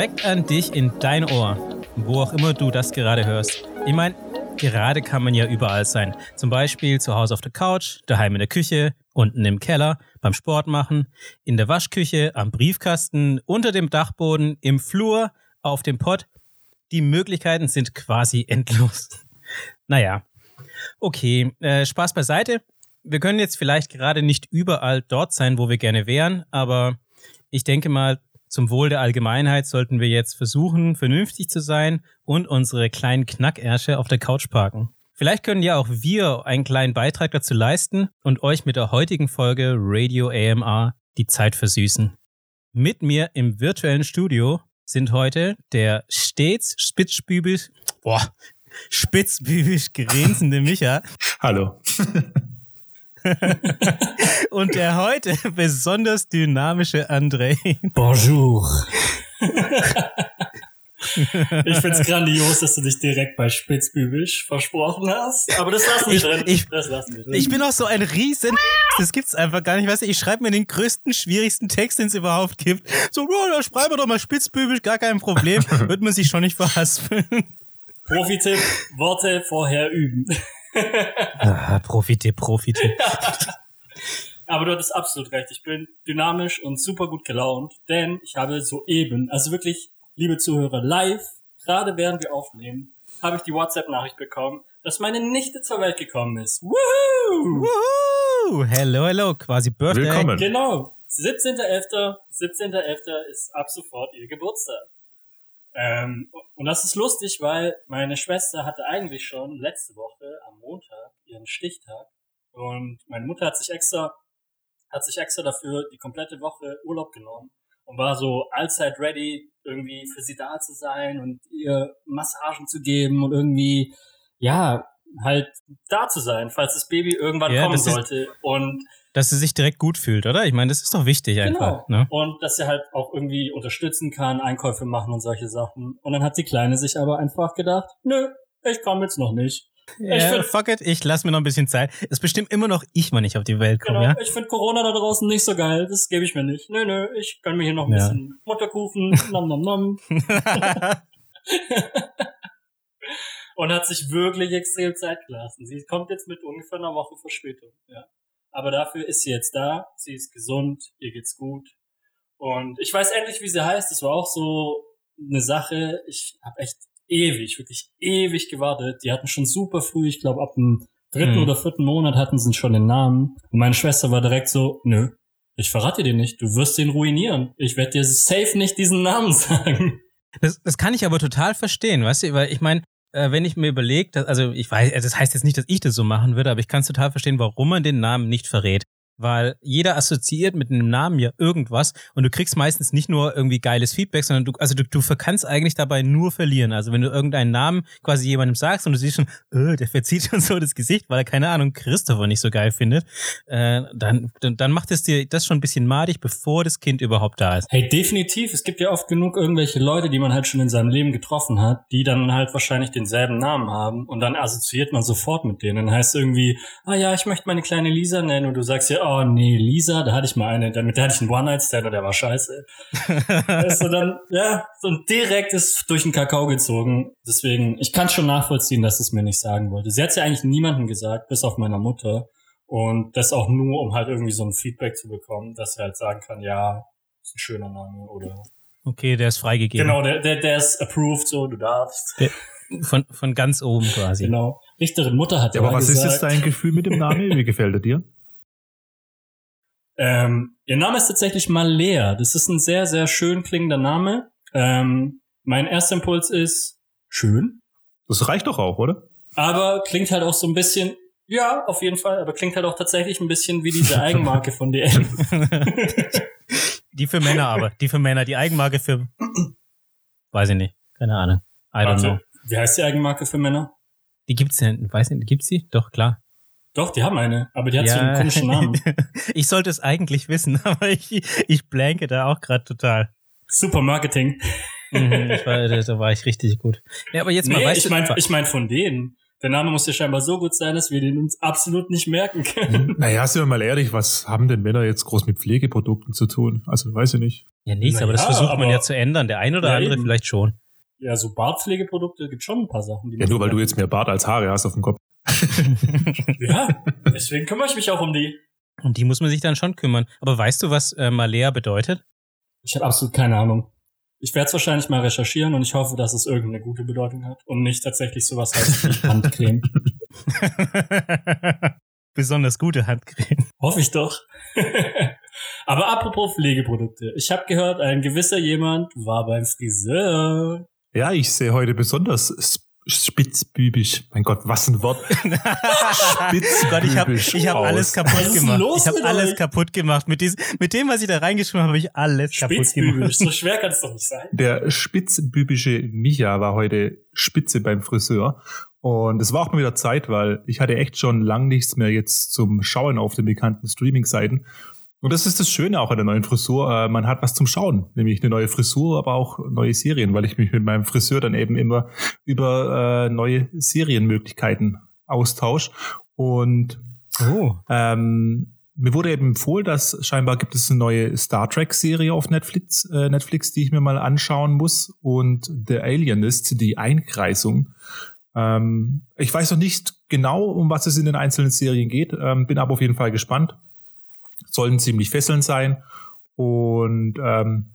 Direkt an dich in dein Ohr, wo auch immer du das gerade hörst. Ich meine, gerade kann man ja überall sein. Zum Beispiel zu Hause auf der Couch, daheim in der Küche, unten im Keller, beim Sport machen, in der Waschküche, am Briefkasten, unter dem Dachboden, im Flur, auf dem Pott. Die Möglichkeiten sind quasi endlos. Naja, okay, äh, Spaß beiseite. Wir können jetzt vielleicht gerade nicht überall dort sein, wo wir gerne wären, aber ich denke mal, zum Wohl der Allgemeinheit sollten wir jetzt versuchen, vernünftig zu sein und unsere kleinen Knackärsche auf der Couch parken. Vielleicht können ja auch wir einen kleinen Beitrag dazu leisten und euch mit der heutigen Folge Radio AMR die Zeit versüßen. Mit mir im virtuellen Studio sind heute der stets spitzbübisch, boah, spitzbübisch grinsende Micha. Hallo. Und der heute besonders dynamische André. Bonjour. ich find's grandios, dass du dich direkt bei Spitzbübisch versprochen hast. Aber das lassen wir Ich, drin. ich, das lassen wir drin. ich bin auch so ein riesen das gibt's einfach gar nicht. Weißt du, ich schreibe mir den größten, schwierigsten Text, den es überhaupt gibt. So, ja, da schreiben wir doch mal spitzbübisch, gar kein Problem. Wird man sich schon nicht verhaspeln. Profi-Tipp, Worte vorher üben. Ah, Profitipp, Profitipp. Aber du hattest absolut recht. Ich bin dynamisch und super gut gelaunt, denn ich habe soeben, also wirklich, liebe Zuhörer, live, gerade während wir aufnehmen, habe ich die WhatsApp-Nachricht bekommen, dass meine Nichte zur Welt gekommen ist. Woohoo! Woohoo! Hello, hello, quasi Birthday. Willkommen. Genau. 17.11. 17.11. ist ab sofort ihr Geburtstag. Ähm, und das ist lustig, weil meine Schwester hatte eigentlich schon letzte Woche am Montag ihren Stichtag und meine Mutter hat sich extra hat sich extra dafür die komplette Woche Urlaub genommen und war so allzeit ready, irgendwie für sie da zu sein und ihr Massagen zu geben und irgendwie, ja, halt da zu sein, falls das Baby irgendwann Ja, kommen ist- sollte. Und Dass sie sich direkt gut fühlt, oder? Ich meine, das ist doch wichtig einfach. Genau. Ne? Und dass er halt auch irgendwie unterstützen kann, Einkäufe machen und solche Sachen. Und dann hat die Kleine sich aber einfach gedacht, nö, ich komme jetzt noch nicht. Ich Ja, find- fuck it, ich lass mir noch ein bisschen Zeit. Es bestimmt immer noch ich mal nicht auf die Welt komme, Genau, ja? ich finde Corona da draußen nicht so geil, das gebe ich mir nicht. Nö, nö, ich gönn mir hier noch ein Ja. bisschen Mutterkuchen, nom nom nom. Und hat sich wirklich extrem Zeit gelassen. Sie kommt jetzt mit ungefähr einer Woche Verspätung, ja. Aber dafür ist sie jetzt da, sie ist gesund, ihr geht's gut. Und ich weiß endlich, wie sie heißt. Das war auch so eine Sache. Ich habe echt ewig, wirklich ewig gewartet. Die hatten schon super früh, ich glaube ab dem dritten Hm. oder vierten Monat hatten sie schon den Namen. Und meine Schwester war direkt so, nö, ich verrate dir nicht, du wirst ihn ruinieren. Ich werde dir safe nicht diesen Namen sagen. Das, das kann ich aber total verstehen, weißt du, weil ich meine, äh, wenn ich mir überlege, also ich weiß, das heißt jetzt nicht, dass ich das so machen würde, aber ich kann es total verstehen, warum man den Namen nicht verrät. Weil jeder assoziiert mit einem Namen ja irgendwas und du kriegst meistens nicht nur irgendwie geiles Feedback, sondern du, also du, du kannst eigentlich dabei nur verlieren. Also wenn du irgendeinen Namen quasi jemandem sagst und du siehst schon, äh, der verzieht schon so das Gesicht, weil er keine Ahnung Christopher nicht so geil findet, äh, dann, dann, dann macht es dir das schon ein bisschen madig, bevor das Kind überhaupt da ist. Hey, definitiv. Es gibt ja oft genug irgendwelche Leute, die man halt schon in seinem Leben getroffen hat, die dann halt wahrscheinlich denselben Namen haben und dann assoziiert man sofort mit denen. Dann heißt irgendwie, ah ja, ich möchte meine kleine Lisa nennen und du sagst ja, oh nee, Lisa, da hatte ich mal eine, damit hatte ich einen One-Night-Stand und der war scheiße. weißt du, dann, ja, so ein direkt ist durch den Kakao gezogen. Deswegen, ich kann schon nachvollziehen, dass es mir nicht sagen wollte. Sie hat ja eigentlich niemandem gesagt, bis auf meiner Mutter. Und das auch nur, um halt irgendwie so ein Feedback zu bekommen, dass sie halt sagen kann, ja, ist ein schöner Name oder. Okay, der ist freigegeben. Genau, der, der, der ist approved, so, du darfst. Der, von, von ganz oben quasi. Genau. Richterin Mutter hat Ja, aber was gesagt, ist jetzt dein Gefühl mit dem Namen? Wie gefällt er dir? Ähm, ihr Name ist tatsächlich Malea. Das ist ein sehr, sehr schön klingender Name. Ähm, mein erster Impuls ist schön, Das reicht doch auch, oder? aber klingt halt auch so ein bisschen, ja, auf jeden Fall, aber klingt halt auch tatsächlich ein bisschen wie diese Eigenmarke von DM. die für Männer aber. Die für Männer. Die Eigenmarke für. Weiß ich nicht. Keine Ahnung. I don't know. Warte, wie heißt die Eigenmarke für Männer? Die gibt's ja. Weiß nicht. Gibt's die? Doch, klar. Doch, die haben eine, aber die hat so einen komischen Namen. ich sollte es eigentlich wissen, aber ich, ich blanke da auch gerade total. Super Marketing. Mhm, ich war, da, da war ich richtig gut. Ja, aber jetzt mal, Nee, weißt ich du, meine ich mein von denen. Der Name muss ja scheinbar so gut sein, dass wir den uns absolut nicht merken können. Naja, sind wir mal ehrlich, was haben denn Männer jetzt groß mit Pflegeprodukten zu tun? Also, weiß ich nicht. Ja, nichts, aber das ja, versucht man aber- ja zu ändern. Der ein oder Ja, andere eben. vielleicht schon. Ja, so Bartpflegeprodukte gibt schon ein paar Sachen. Die Ja, man nur weil du jetzt mehr Bart als Haare hast auf dem Kopf. Ja, deswegen kümmere ich mich auch um die. Und die muss man sich dann schon kümmern. Aber weißt du, was äh, Malea bedeutet? Ich habe absolut keine Ahnung. Ich werde es wahrscheinlich mal recherchieren und ich hoffe, dass es irgendeine gute Bedeutung hat und nicht tatsächlich sowas heißt wie Handcreme. Besonders gute Handcreme. Hoffe ich doch. Aber apropos Pflegeprodukte. Ich habe gehört, ein gewisser jemand war beim Friseur. Ja, ich sehe heute besonders spitzbübisch. Mein Gott, was ein Wort. Gott, ich habe ich hab alles kaputt Was ist denn gemacht. Ich habe mit alles euch? kaputt gemacht. Mit, diesem, mit dem, was ich da reingeschrieben habe, habe ich alles kaputt Spitzbübisch. gemacht. So schwer kann es doch nicht sein. Der spitzbübische Micha war heute Spitze beim Friseur. Und es war auch mal wieder Zeit, weil ich hatte echt schon lang nichts mehr jetzt zum Schauen auf den bekannten Streaming-Seiten. Und das ist das Schöne auch an der neuen Frisur. Äh, Man hat was zum Schauen, nämlich eine neue Frisur, aber auch neue Serien, weil ich mich mit meinem Friseur dann eben immer über äh, neue Serienmöglichkeiten austausche. Und Oh. ähm, mir wurde eben empfohlen, dass scheinbar gibt es eine neue Star Trek Serie auf Netflix, äh, Netflix, die ich mir mal anschauen muss. Und The Alienist, die Einkreisung. Ähm, ich weiß noch nicht genau, um was es in den einzelnen Serien geht, ähm, bin aber auf jeden Fall gespannt. Sollen ziemlich fesselnd sein. Und ähm,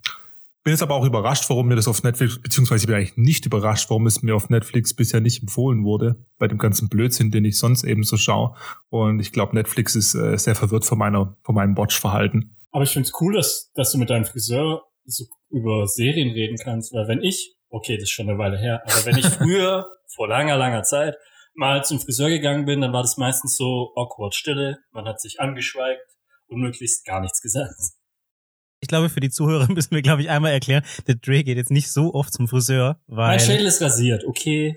bin jetzt aber auch überrascht, warum mir das auf Netflix, beziehungsweise ich bin eigentlich nicht überrascht, warum es mir auf Netflix bisher nicht empfohlen wurde, bei dem ganzen Blödsinn, den ich sonst eben so schaue. Und ich glaube, Netflix ist äh, sehr verwirrt von meiner, von meinem Watch-Verhalten. Aber ich find's cool, dass, dass du mit deinem Friseur so über Serien reden kannst, weil wenn ich, okay, das ist schon eine Weile her, aber wenn ich früher, vor langer, langer Zeit, mal zum Friseur gegangen bin, dann war das meistens so awkward Stille, man hat sich angeschweigt und möglichst gar nichts gesagt. Ich glaube, für die Zuhörer müssen wir, glaube ich, einmal erklären, der Dre geht jetzt nicht so oft zum Friseur, Mein weil Schädel ist rasiert, okay.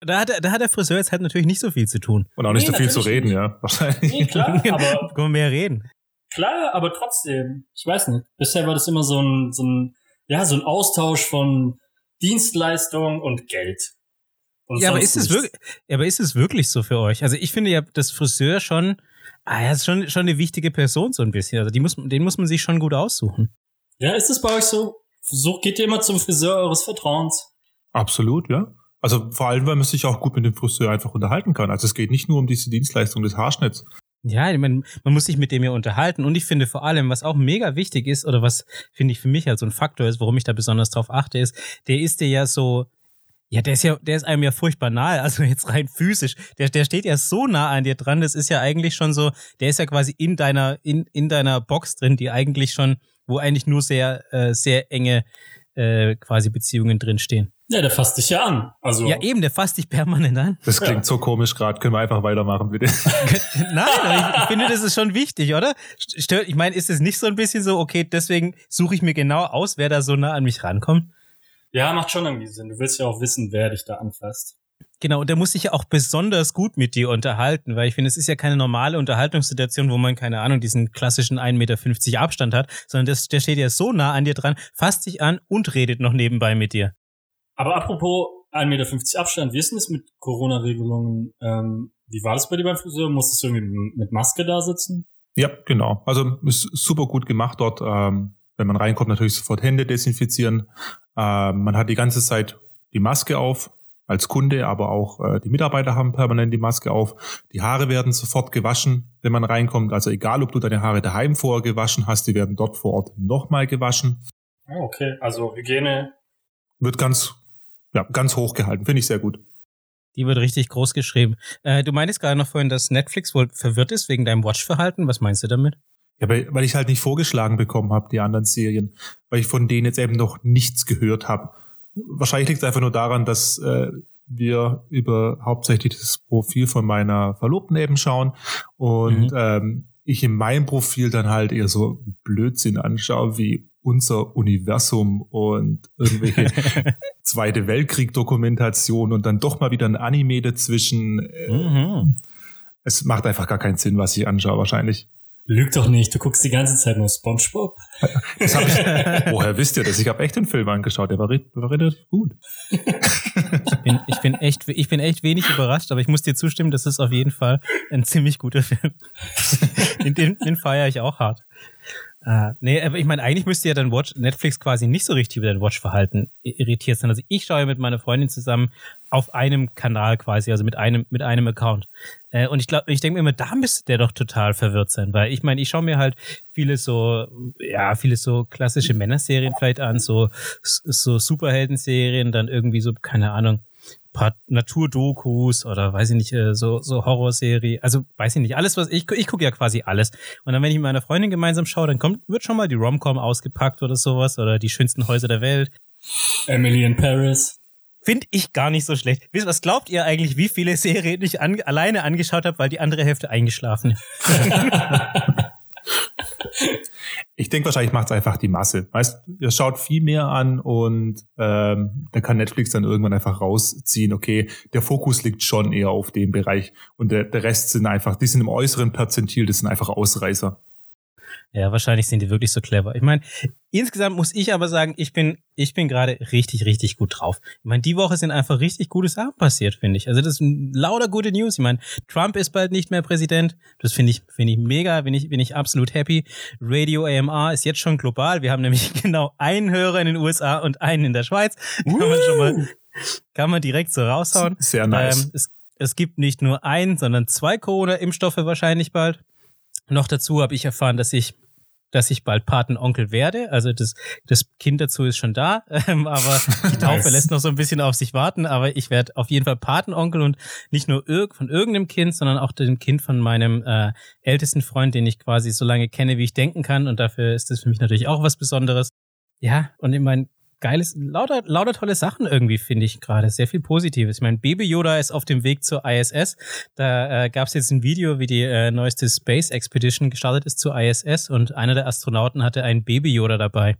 da hat, da hat der Friseur jetzt halt natürlich nicht so viel zu tun. Und auch nicht Nee, so viel zu reden, nicht. ja. Wahrscheinlich. Nee, klar, aber Können wir mehr reden. Klar, aber trotzdem, ich weiß nicht. Bisher war das immer so ein, so ein, ja, so ein Austausch von Dienstleistung und Geld. Und Ja, aber ist es wirklich, ja, aber ist es wirklich so für euch? Also ich finde ja, das Friseur schon, ah, ja, ist schon, schon eine wichtige Person so ein bisschen. Also die muss, den muss man sich schon gut aussuchen. Ja, ist es bei euch so? So geht ihr immer zum Friseur eures Vertrauens. Absolut, ja. Also vor allem, weil man sich auch gut mit dem Friseur einfach unterhalten kann. Also es geht nicht nur um diese Dienstleistung des Haarschnitts. Ja, ich meine, man muss sich mit dem ja unterhalten. Und ich finde vor allem, was auch mega wichtig ist, oder was finde ich für mich halt so ein Faktor ist, warum ich da besonders drauf achte, ist, der ist dir ja so, ja, der ist ja, der ist einem ja furchtbar nahe, also jetzt rein physisch. Der, der steht ja so nah an dir dran, das ist ja eigentlich schon so, der ist ja quasi in deiner, in, in deiner Box drin, die eigentlich schon, wo eigentlich nur sehr, äh, sehr enge äh, quasi Beziehungen drinstehen. Ja, der fasst dich ja an. Also, Ja, eben, der fasst dich permanent an. Das klingt Ja. so komisch gerade. Können wir einfach weitermachen, bitte? Nein, ich, ich finde, das ist schon wichtig, oder? Stört, ich meine, ist es nicht so ein bisschen so, okay, deswegen suche ich mir genau aus, wer da so nah an mich rankommt? Ja, macht schon irgendwie Sinn. Du willst ja auch wissen, wer dich da anfasst. Genau, und der muss sich ja auch besonders gut mit dir unterhalten, weil ich finde, es ist ja keine normale Unterhaltungssituation, wo man, keine Ahnung, diesen klassischen 1,50 Meter Abstand hat, sondern das, der steht ja so nah an dir dran, fasst dich an und redet noch nebenbei mit dir. Aber apropos 1,50 Meter Abstand, wie ist denn das mit Corona-Regelungen? Ähm, wie war das bei dir beim Friseur? Musstest du irgendwie mit Maske da sitzen? Ja, genau. Also ist super gut gemacht dort. Ähm, wenn man reinkommt, natürlich sofort Hände desinfizieren. Ähm, man hat die ganze Zeit die Maske auf als Kunde, aber auch äh, die Mitarbeiter haben permanent die Maske auf. Die Haare werden sofort gewaschen, wenn man reinkommt. Also egal, ob du deine Haare daheim vorher gewaschen hast, die werden dort vor Ort nochmal gewaschen. Ah, okay. Also Hygiene. Wird ganz, ja, ganz hoch gehalten. Finde ich sehr gut. Die wird richtig groß geschrieben. Äh, du meintest gerade noch vorhin, dass Netflix wohl verwirrt ist wegen deinem Watchverhalten. Was meinst du damit? Ja, weil, weil ich halt nicht vorgeschlagen bekommen habe, die anderen Serien, weil ich von denen jetzt eben noch nichts gehört habe. Wahrscheinlich liegt es einfach nur daran, dass äh, wir über hauptsächlich das Profil von meiner Verlobten eben schauen und Mhm. ähm, ich in meinem Profil dann halt eher so Blödsinn anschaue wie unser Universum und irgendwelche Zweite Weltkrieg-Dokumentation und dann doch mal wieder ein Anime dazwischen. Äh, Mhm. Es macht einfach gar keinen Sinn, was ich anschaue, wahrscheinlich. Lüg doch nicht, du guckst die ganze Zeit nur Spongebob. Ich, woher wisst ihr das? Ich habe echt den Film angeschaut, der war, war relativ gut. Ich bin, ich, bin echt, ich bin echt wenig überrascht, aber ich muss dir zustimmen, das ist auf jeden Fall ein ziemlich guter Film. Den, den feiere ich auch hart. Uh, nee, aber ich meine, eigentlich müsste ja dann Watch, Netflix quasi nicht so richtig über dein Watch-Verhalten irritiert sein. Also ich schaue mit meiner Freundin zusammen auf einem Kanal quasi, also mit einem, mit einem Account. Äh, und ich glaube, ich denke mir immer, da müsste der doch total verwirrt sein, weil ich meine, ich schaue mir halt viele so, ja, viele so klassische Männerserien vielleicht an, so, so Superhelden-Serien, dann irgendwie so, keine Ahnung, paar Naturdokus oder weiß ich nicht, äh, so, so Horrorserie. Also weiß ich nicht, alles, was ich, ich gucke ja quasi alles. Und dann, wenn ich mit meiner Freundin gemeinsam schaue, dann kommt, wird schon mal die Romcom ausgepackt oder sowas oder die schönsten Häuser der Welt. Emily in Paris. Finde ich gar nicht so schlecht. Was glaubt ihr eigentlich, wie viele Serien ich an, alleine angeschaut habe, weil die andere Hälfte eingeschlafen ist? Ich denke, wahrscheinlich macht es einfach die Masse. Weißt, ihr schaut viel mehr an und ähm, da kann Netflix dann irgendwann einfach rausziehen, okay, der Fokus liegt schon eher auf dem Bereich und der, der Rest sind einfach, die sind im äußeren Perzentil, das sind einfach Ausreißer. Ja, wahrscheinlich sind die wirklich so clever. Ich meine, insgesamt muss ich aber sagen, ich bin, ich bin gerade richtig, richtig gut drauf. Ich meine, die Woche sind einfach richtig gute Sachen passiert, finde ich. Also das sind lauter gute News. Ich meine, Trump ist bald nicht mehr Präsident. Das finde ich, finde ich mega, bin ich, bin ich absolut happy. Radio AMR ist jetzt schon global. Wir haben nämlich genau einen Hörer in den USA und einen in der Schweiz. Kann man schon mal, kann man direkt so raushauen. Sehr nice. Ähm, es, es gibt nicht nur einen, sondern zwei Corona-Impfstoffe wahrscheinlich bald. Noch dazu habe ich erfahren, dass ich dass ich bald Patenonkel werde. Also das, das Kind dazu ist schon da, ähm, aber die Taufe nice. lässt noch so ein bisschen auf sich warten. Aber ich werde auf jeden Fall Patenonkel und nicht nur irg von irgendeinem Kind, sondern auch dem Kind von meinem äh, ältesten Freund, den ich quasi so lange kenne, wie ich denken kann. Und dafür ist das für mich natürlich auch was Besonderes. Ja, und ich meine, geiles, lauter, lauter tolle Sachen irgendwie, finde ich gerade. Sehr viel Positives. Ich meine, Baby Yoda ist auf dem Weg zur ISS. Da äh, gab es jetzt ein Video, wie die äh, neueste Space Expedition gestartet ist zur ISS und einer der Astronauten hatte ein Baby Yoda dabei.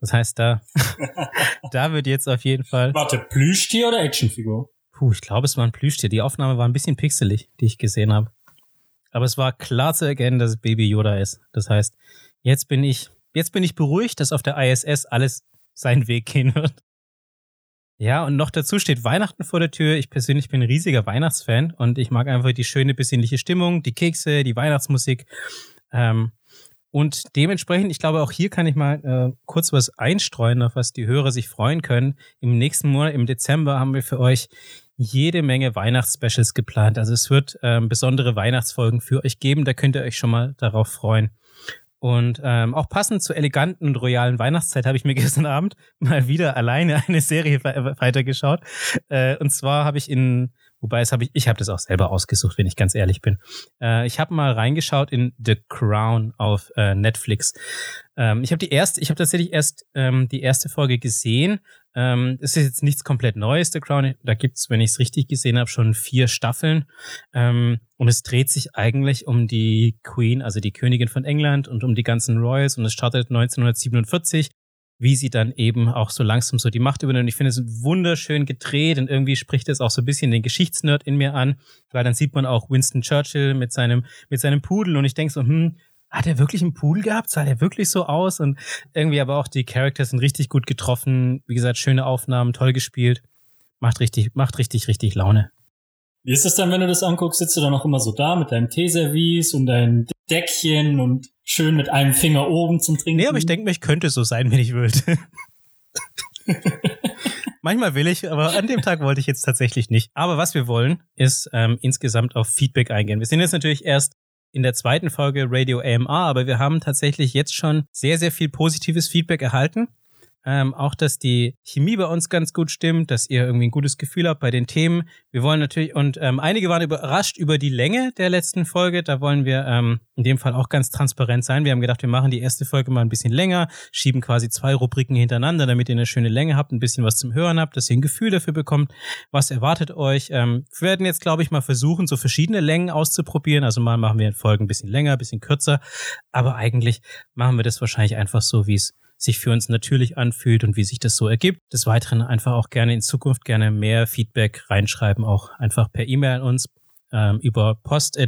Das heißt, da, da wird jetzt auf jeden Fall. Warte, Plüschtier oder Actionfigur? Puh, ich glaube, es war ein Plüschtier. Die Aufnahme war ein bisschen pixelig, die ich gesehen habe. Aber es war klar zu erkennen, dass es Baby Yoda ist. Das heißt, jetzt bin ich, jetzt bin ich beruhigt, dass auf der ISS alles seinen Weg gehen wird. Ja, und noch dazu steht Weihnachten vor der Tür. Ich persönlich bin ein riesiger Weihnachtsfan und ich mag einfach die schöne, besinnliche Stimmung, die Kekse, die Weihnachtsmusik. Ähm, und dementsprechend, ich glaube, auch hier kann ich mal äh, kurz was einstreuen, auf was die Hörer sich freuen können. Im nächsten Monat, im Dezember, haben wir für euch jede Menge Weihnachtsspecials geplant. Also es wird ähm, besondere Weihnachtsfolgen für euch geben. Da könnt ihr euch schon mal darauf freuen. Und ähm, auch passend zur eleganten und royalen Weihnachtszeit habe ich mir gestern Abend mal wieder alleine eine Serie weitergeschaut. Äh, und zwar habe ich in, wobei es habe ich, ich habe das auch selber ausgesucht, wenn ich ganz ehrlich bin. Äh, ich habe mal reingeschaut in The Crown auf äh, Netflix. Ähm, ich habe die erste, ich habe tatsächlich erst ähm, die erste Folge gesehen. Ähm, es ist jetzt nichts komplett Neues, The Crown. Da gibt's, wenn ich es richtig gesehen habe, schon vier Staffeln. Ähm, und es dreht sich eigentlich um die Queen, also die Königin von England und um die ganzen Royals. Und es startet 1947 wie sie dann eben auch so langsam so die Macht übernimmt. Ich finde es wunderschön gedreht und irgendwie spricht es auch so ein bisschen den Geschichtsnerd in mir an, weil dann sieht man auch Winston Churchill mit seinem, mit seinem Pudel und ich denke so, hm, hat er wirklich einen Pool gehabt? Sah der wirklich so aus? Und irgendwie aber auch die Characters sind richtig gut getroffen. Wie gesagt, schöne Aufnahmen, toll gespielt. Macht richtig, macht richtig, richtig Laune. Wie ist es dann, wenn du das anguckst? Sitzt du dann auch immer so da mit deinem Teeservice und deinem Deckchen und schön mit einem Finger oben zum Trinken? Nee, aber ich denke mir, ich könnte so sein, wenn ich wollte. Manchmal will ich, aber an dem Tag wollte ich jetzt tatsächlich nicht. Aber was wir wollen, ist ähm, insgesamt auf Feedback eingehen. Wir sind jetzt natürlich erst in der zweiten Folge Radio AMR, aber wir haben tatsächlich jetzt schon sehr, sehr viel positives Feedback erhalten. Ähm, auch, dass die Chemie bei uns ganz gut stimmt, dass ihr irgendwie ein gutes Gefühl habt bei den Themen. Wir wollen natürlich, und ähm, einige waren überrascht über die Länge der letzten Folge. Da wollen wir ähm, in dem Fall auch ganz transparent sein. Wir haben gedacht, wir machen die erste Folge mal ein bisschen länger, schieben quasi zwei Rubriken hintereinander, damit ihr eine schöne Länge habt, ein bisschen was zum Hören habt, dass ihr ein Gefühl dafür bekommt, was erwartet euch. Ähm, wir werden jetzt, glaube ich, mal versuchen, so verschiedene Längen auszuprobieren. Also mal machen wir Folgen ein bisschen länger, ein bisschen kürzer. Aber eigentlich machen wir das wahrscheinlich einfach so, wie es sich für uns natürlich anfühlt und wie sich das so ergibt. Des Weiteren einfach auch gerne in Zukunft gerne mehr Feedback reinschreiben, auch einfach per E-Mail an uns ähm, über post.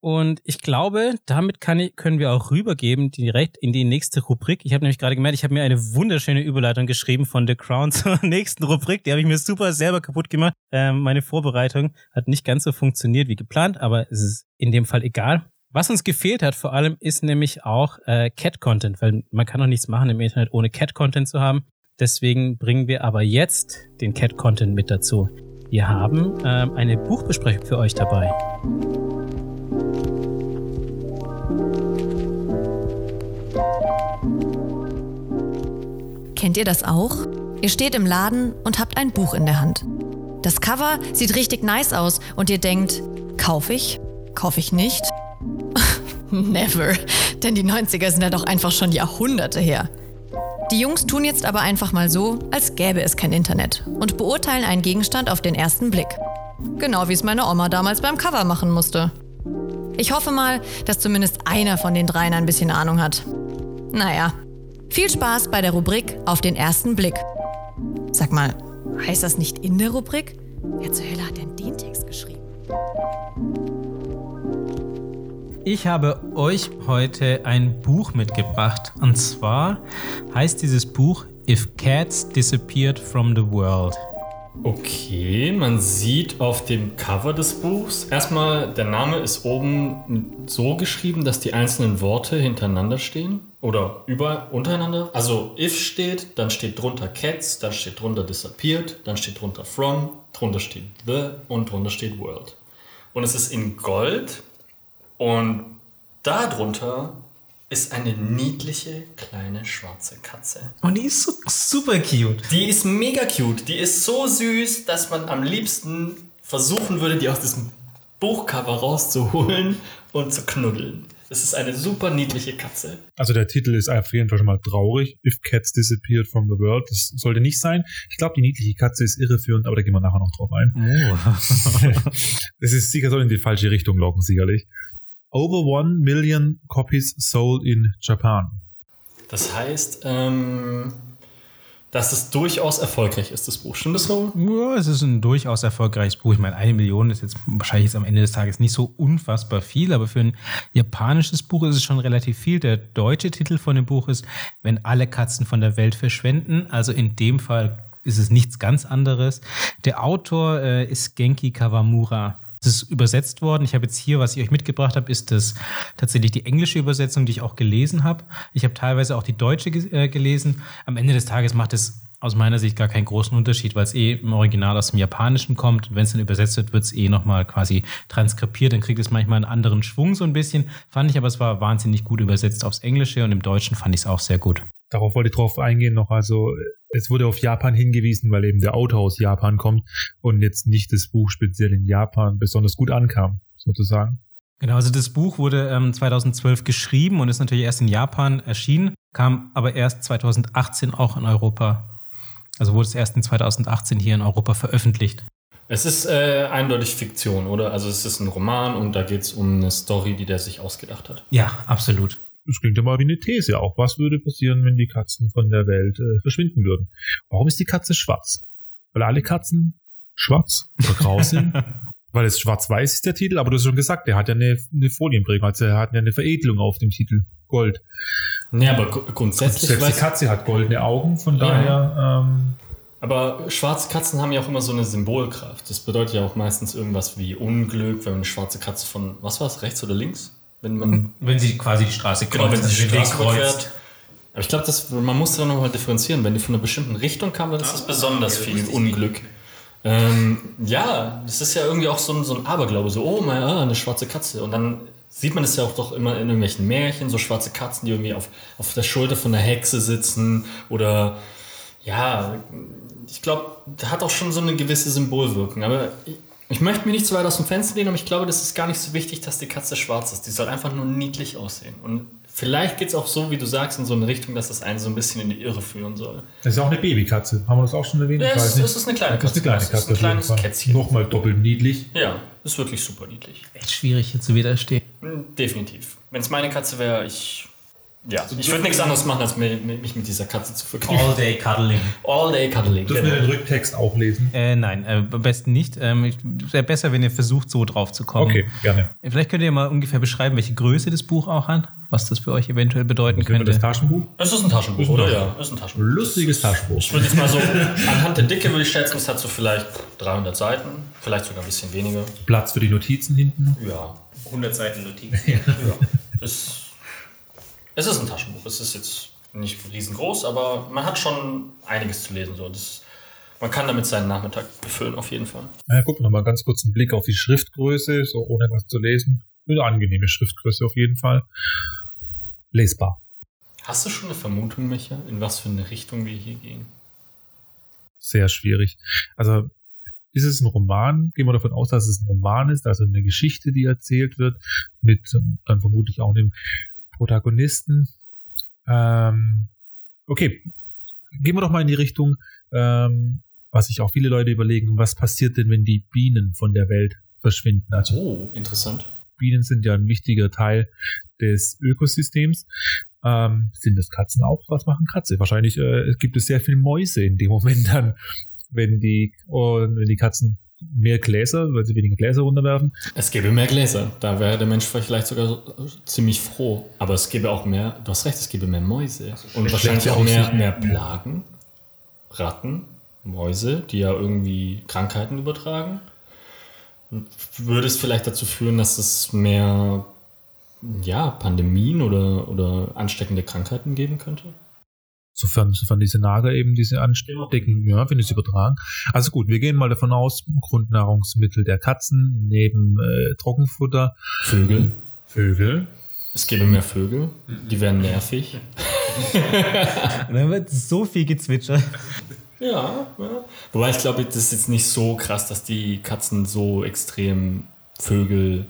Und ich glaube, damit kann ich, können wir auch rübergeben direkt in die nächste Rubrik. Ich habe nämlich gerade gemerkt, ich habe mir eine wunderschöne Überleitung geschrieben von The Crown zur nächsten Rubrik. Die habe ich mir super selber kaputt gemacht. Ähm, meine Vorbereitung hat nicht ganz so funktioniert wie geplant, aber es ist in dem Fall egal. Was uns gefehlt hat vor allem ist nämlich auch äh, Cat-Content, weil man kann doch nichts machen im Internet ohne Cat-Content zu haben. Deswegen bringen wir aber jetzt den Cat-Content mit dazu. Wir haben ähm, eine Buchbesprechung für euch dabei. Kennt ihr das auch? Ihr steht im Laden und habt ein Buch in der Hand. Das Cover sieht richtig nice aus und ihr denkt, kauf ich? Kauf ich nicht? Never, denn die 90er sind ja doch einfach schon Jahrhunderte her. Die Jungs tun jetzt aber einfach mal so, als gäbe es kein Internet und beurteilen einen Gegenstand auf den ersten Blick. Genau wie es meine Oma damals beim Cover machen musste. Ich hoffe mal, dass zumindest einer von den dreien ein bisschen Ahnung hat. Naja, viel Spaß bei der Rubrik auf den ersten Blick. Sag mal, heißt das nicht in der Rubrik? Wer zur Hölle hat denn den Text geschrieben? Ich habe euch heute ein Buch mitgebracht. Und zwar heißt dieses Buch If Cats Disappeared from the World. Okay, man sieht auf dem Cover des Buchs, erstmal, der Name ist oben so geschrieben, dass die einzelnen Worte hintereinander stehen oder über untereinander. Also if steht, dann steht drunter cats, dann steht drunter disappeared, dann steht drunter from, drunter steht the und drunter steht world. Und es ist in Gold und darunter ist eine niedliche kleine schwarze Katze. Und die ist so super cute. Die ist mega cute. Die ist so süß, dass man am liebsten versuchen würde, die aus diesem Buchcover rauszuholen und zu knuddeln. Es ist eine super niedliche Katze. Also der Titel ist auf jeden Fall schon mal traurig. If Cats Disappeared from the World. Das sollte nicht sein. Ich glaube, die niedliche Katze ist irreführend, aber da gehen wir nachher noch drauf ein. Oh. Das ist sicher soll in die falsche Richtung locken, sicherlich. Over one million copies sold in Japan. Das heißt, ähm, dass es durchaus erfolgreich ist, das Buch. Stimmt das so? Ja, es ist ein durchaus erfolgreiches Buch. Ich meine, eine Million ist jetzt wahrscheinlich jetzt am Ende des Tages nicht so unfassbar viel, aber für ein japanisches Buch ist es schon relativ viel. Der deutsche Titel von dem Buch ist Wenn alle Katzen von der Welt verschwenden. Also in dem Fall ist es nichts ganz anderes. Der Autor äh, ist Genki Kawamura. Es ist übersetzt worden. Ich habe jetzt hier, was ich euch mitgebracht habe, ist das tatsächlich die englische Übersetzung, die ich auch gelesen habe. Ich habe teilweise auch die deutsche äh, gelesen. Am Ende des Tages macht es aus meiner Sicht gar keinen großen Unterschied, weil es eh im Original aus dem Japanischen kommt. Und wenn es dann übersetzt wird, wird es eh nochmal quasi transkribiert. Dann kriegt es manchmal einen anderen Schwung so ein bisschen. Fand ich aber, es war wahnsinnig gut übersetzt aufs Englische und im Deutschen fand ich es auch sehr gut. Darauf wollte ich drauf eingehen noch. Also es wurde auf Japan hingewiesen, weil eben der Autor aus Japan kommt und jetzt nicht das Buch speziell in Japan besonders gut ankam, sozusagen. Genau, also das Buch wurde ähm, 2012 geschrieben und ist natürlich erst in Japan erschienen, kam aber erst 2018 auch in Europa. Also wurde es erst in 2018 hier in Europa veröffentlicht. Es ist äh, eindeutig Fiktion, oder? Also es ist ein Roman und da geht es um eine Story, die der sich ausgedacht hat. Ja, absolut. Das klingt ja mal wie eine These auch. Was würde passieren, wenn die Katzen von der Welt äh, verschwinden würden? Warum ist die Katze schwarz? Weil alle Katzen schwarz oder grau sind? Weil es schwarz-weiß ist der Titel, aber du hast schon gesagt, der hat ja eine, eine Folienprägung, also er hat ja eine Veredelung auf dem Titel. Gold. Nee, aber gru- grundsätzlich Selbst die Katze hat goldene Augen, von Ja. daher ähm, Aber schwarze Katzen haben ja auch immer so eine Symbolkraft. Das bedeutet ja auch meistens irgendwas wie Unglück, wenn eine schwarze Katze von, was war es, rechts oder links? Wenn man, Wenn sie quasi die Straße genau, wenn kreuzt, sie die den Weg Straße überquert. Aber ich glaube, das- man muss da nochmal differenzieren. Wenn die von einer bestimmten Richtung kam, dann ist das besonders viel Unglück. Ähm, ja, das ist ja irgendwie auch so ein, so ein Aberglaube, so, oh mein, ah, eine schwarze Katze. Und dann sieht man es ja auch doch immer in irgendwelchen Märchen, so schwarze Katzen, die irgendwie auf, auf der Schulter von einer Hexe sitzen oder ja, ich glaube, hat auch schon so eine gewisse Symbolwirkung. Aber ich, möchte mich nicht zu weit aus dem Fenster lehnen, aber ich glaube, das ist gar nicht so wichtig, dass die Katze schwarz ist. Die soll einfach nur niedlich aussehen. Und vielleicht geht es auch so, wie du sagst, in so eine Richtung, dass das einen so ein bisschen in die Irre führen soll. das ist auch eine Babykatze. Haben wir das auch schon erwähnt? Ja, es- es ist eine kleine Das ist eine kleine Katze. Katze. Es ist ein kleines. Kätzchen. Nochmal doppelt niedlich. Ja, ist wirklich super niedlich. Echt schwierig hier zu widerstehen. Hm, Definitiv. Wenn es meine Katze wäre, ich Ja, ich würde nichts anderes machen, als mich mit dieser Katze zu vergnügen. All day cuddling. All day cuddling. Dürfen wir den Rücktext auch lesen? Äh, nein, äh, am besten nicht. Ähm, Wäre besser, wenn ihr versucht, so drauf zu kommen. Okay, gerne. Vielleicht könnt ihr mal ungefähr beschreiben, welche Größe das Buch auch hat, was das für euch eventuell bedeuten wir könnte. das Taschenbuch? Es ist ein Taschenbuch, Ist ein oder? Ja, ist ein Taschenbuch. Lustiges Taschenbuch. Ich würde jetzt mal so, anhand der Dicke würde ich schätzen, es hat so vielleicht 300 Seiten, vielleicht sogar ein bisschen weniger. Platz für die Notizen hinten. Ja, 100 Seiten Notizen. ja. Es, es ist ein Taschenbuch. Es ist jetzt nicht riesengroß, aber man hat schon einiges zu lesen. So. Das, man kann damit seinen Nachmittag befüllen, auf jeden Fall. Ja, gucken wir noch mal ganz kurz einen Blick auf die Schriftgröße, so ohne was zu lesen. Eine angenehme Schriftgröße auf jeden Fall. Lesbar. Hast du schon eine Vermutung, Micha, in was für eine Richtung wir hier gehen? Sehr schwierig. Also ist es ein Roman? Gehen wir davon aus, dass es ein Roman ist, also eine Geschichte, die erzählt wird, mit ähm, dann vermutlich auch einem Protagonisten. Ähm, okay, gehen wir doch mal in die Richtung, ähm, was sich auch viele Leute überlegen, was passiert denn, wenn die Bienen von der Welt verschwinden? Also Oh, interessant. Bienen sind ja ein wichtiger Teil des Ökosystems. Ähm, sind das Katzen auch? Was machen Katze? Wahrscheinlich äh, gibt es sehr viele Mäuse in dem Moment dann, wenn die, und wenn die Katzen mehr Gläser, weil sie weniger Gläser runterwerfen. Es gäbe mehr Gläser. Da wäre der Mensch vielleicht sogar ziemlich froh. Aber es gäbe auch mehr, du hast recht, es gäbe mehr Mäuse. Und wahrscheinlich auch mehr, mehr Plagen. Ratten, Mäuse, die ja irgendwie Krankheiten übertragen. Würde es vielleicht dazu führen, dass es mehr ja, Pandemien oder, oder ansteckende Krankheiten geben könnte? Sofern, sofern diese Nager eben diese anstecken, ja, wenn es übertragen. Also gut, wir gehen mal davon aus, Grundnahrungsmittel der Katzen neben äh, Trockenfutter, Vögel. Vögel. Es gäbe mehr Vögel. Die wären nervig. Und dann wird so viel gezwitschert. Ja, ja. Wobei ich glaube, das ist jetzt nicht so krass, dass die Katzen so extrem Vögel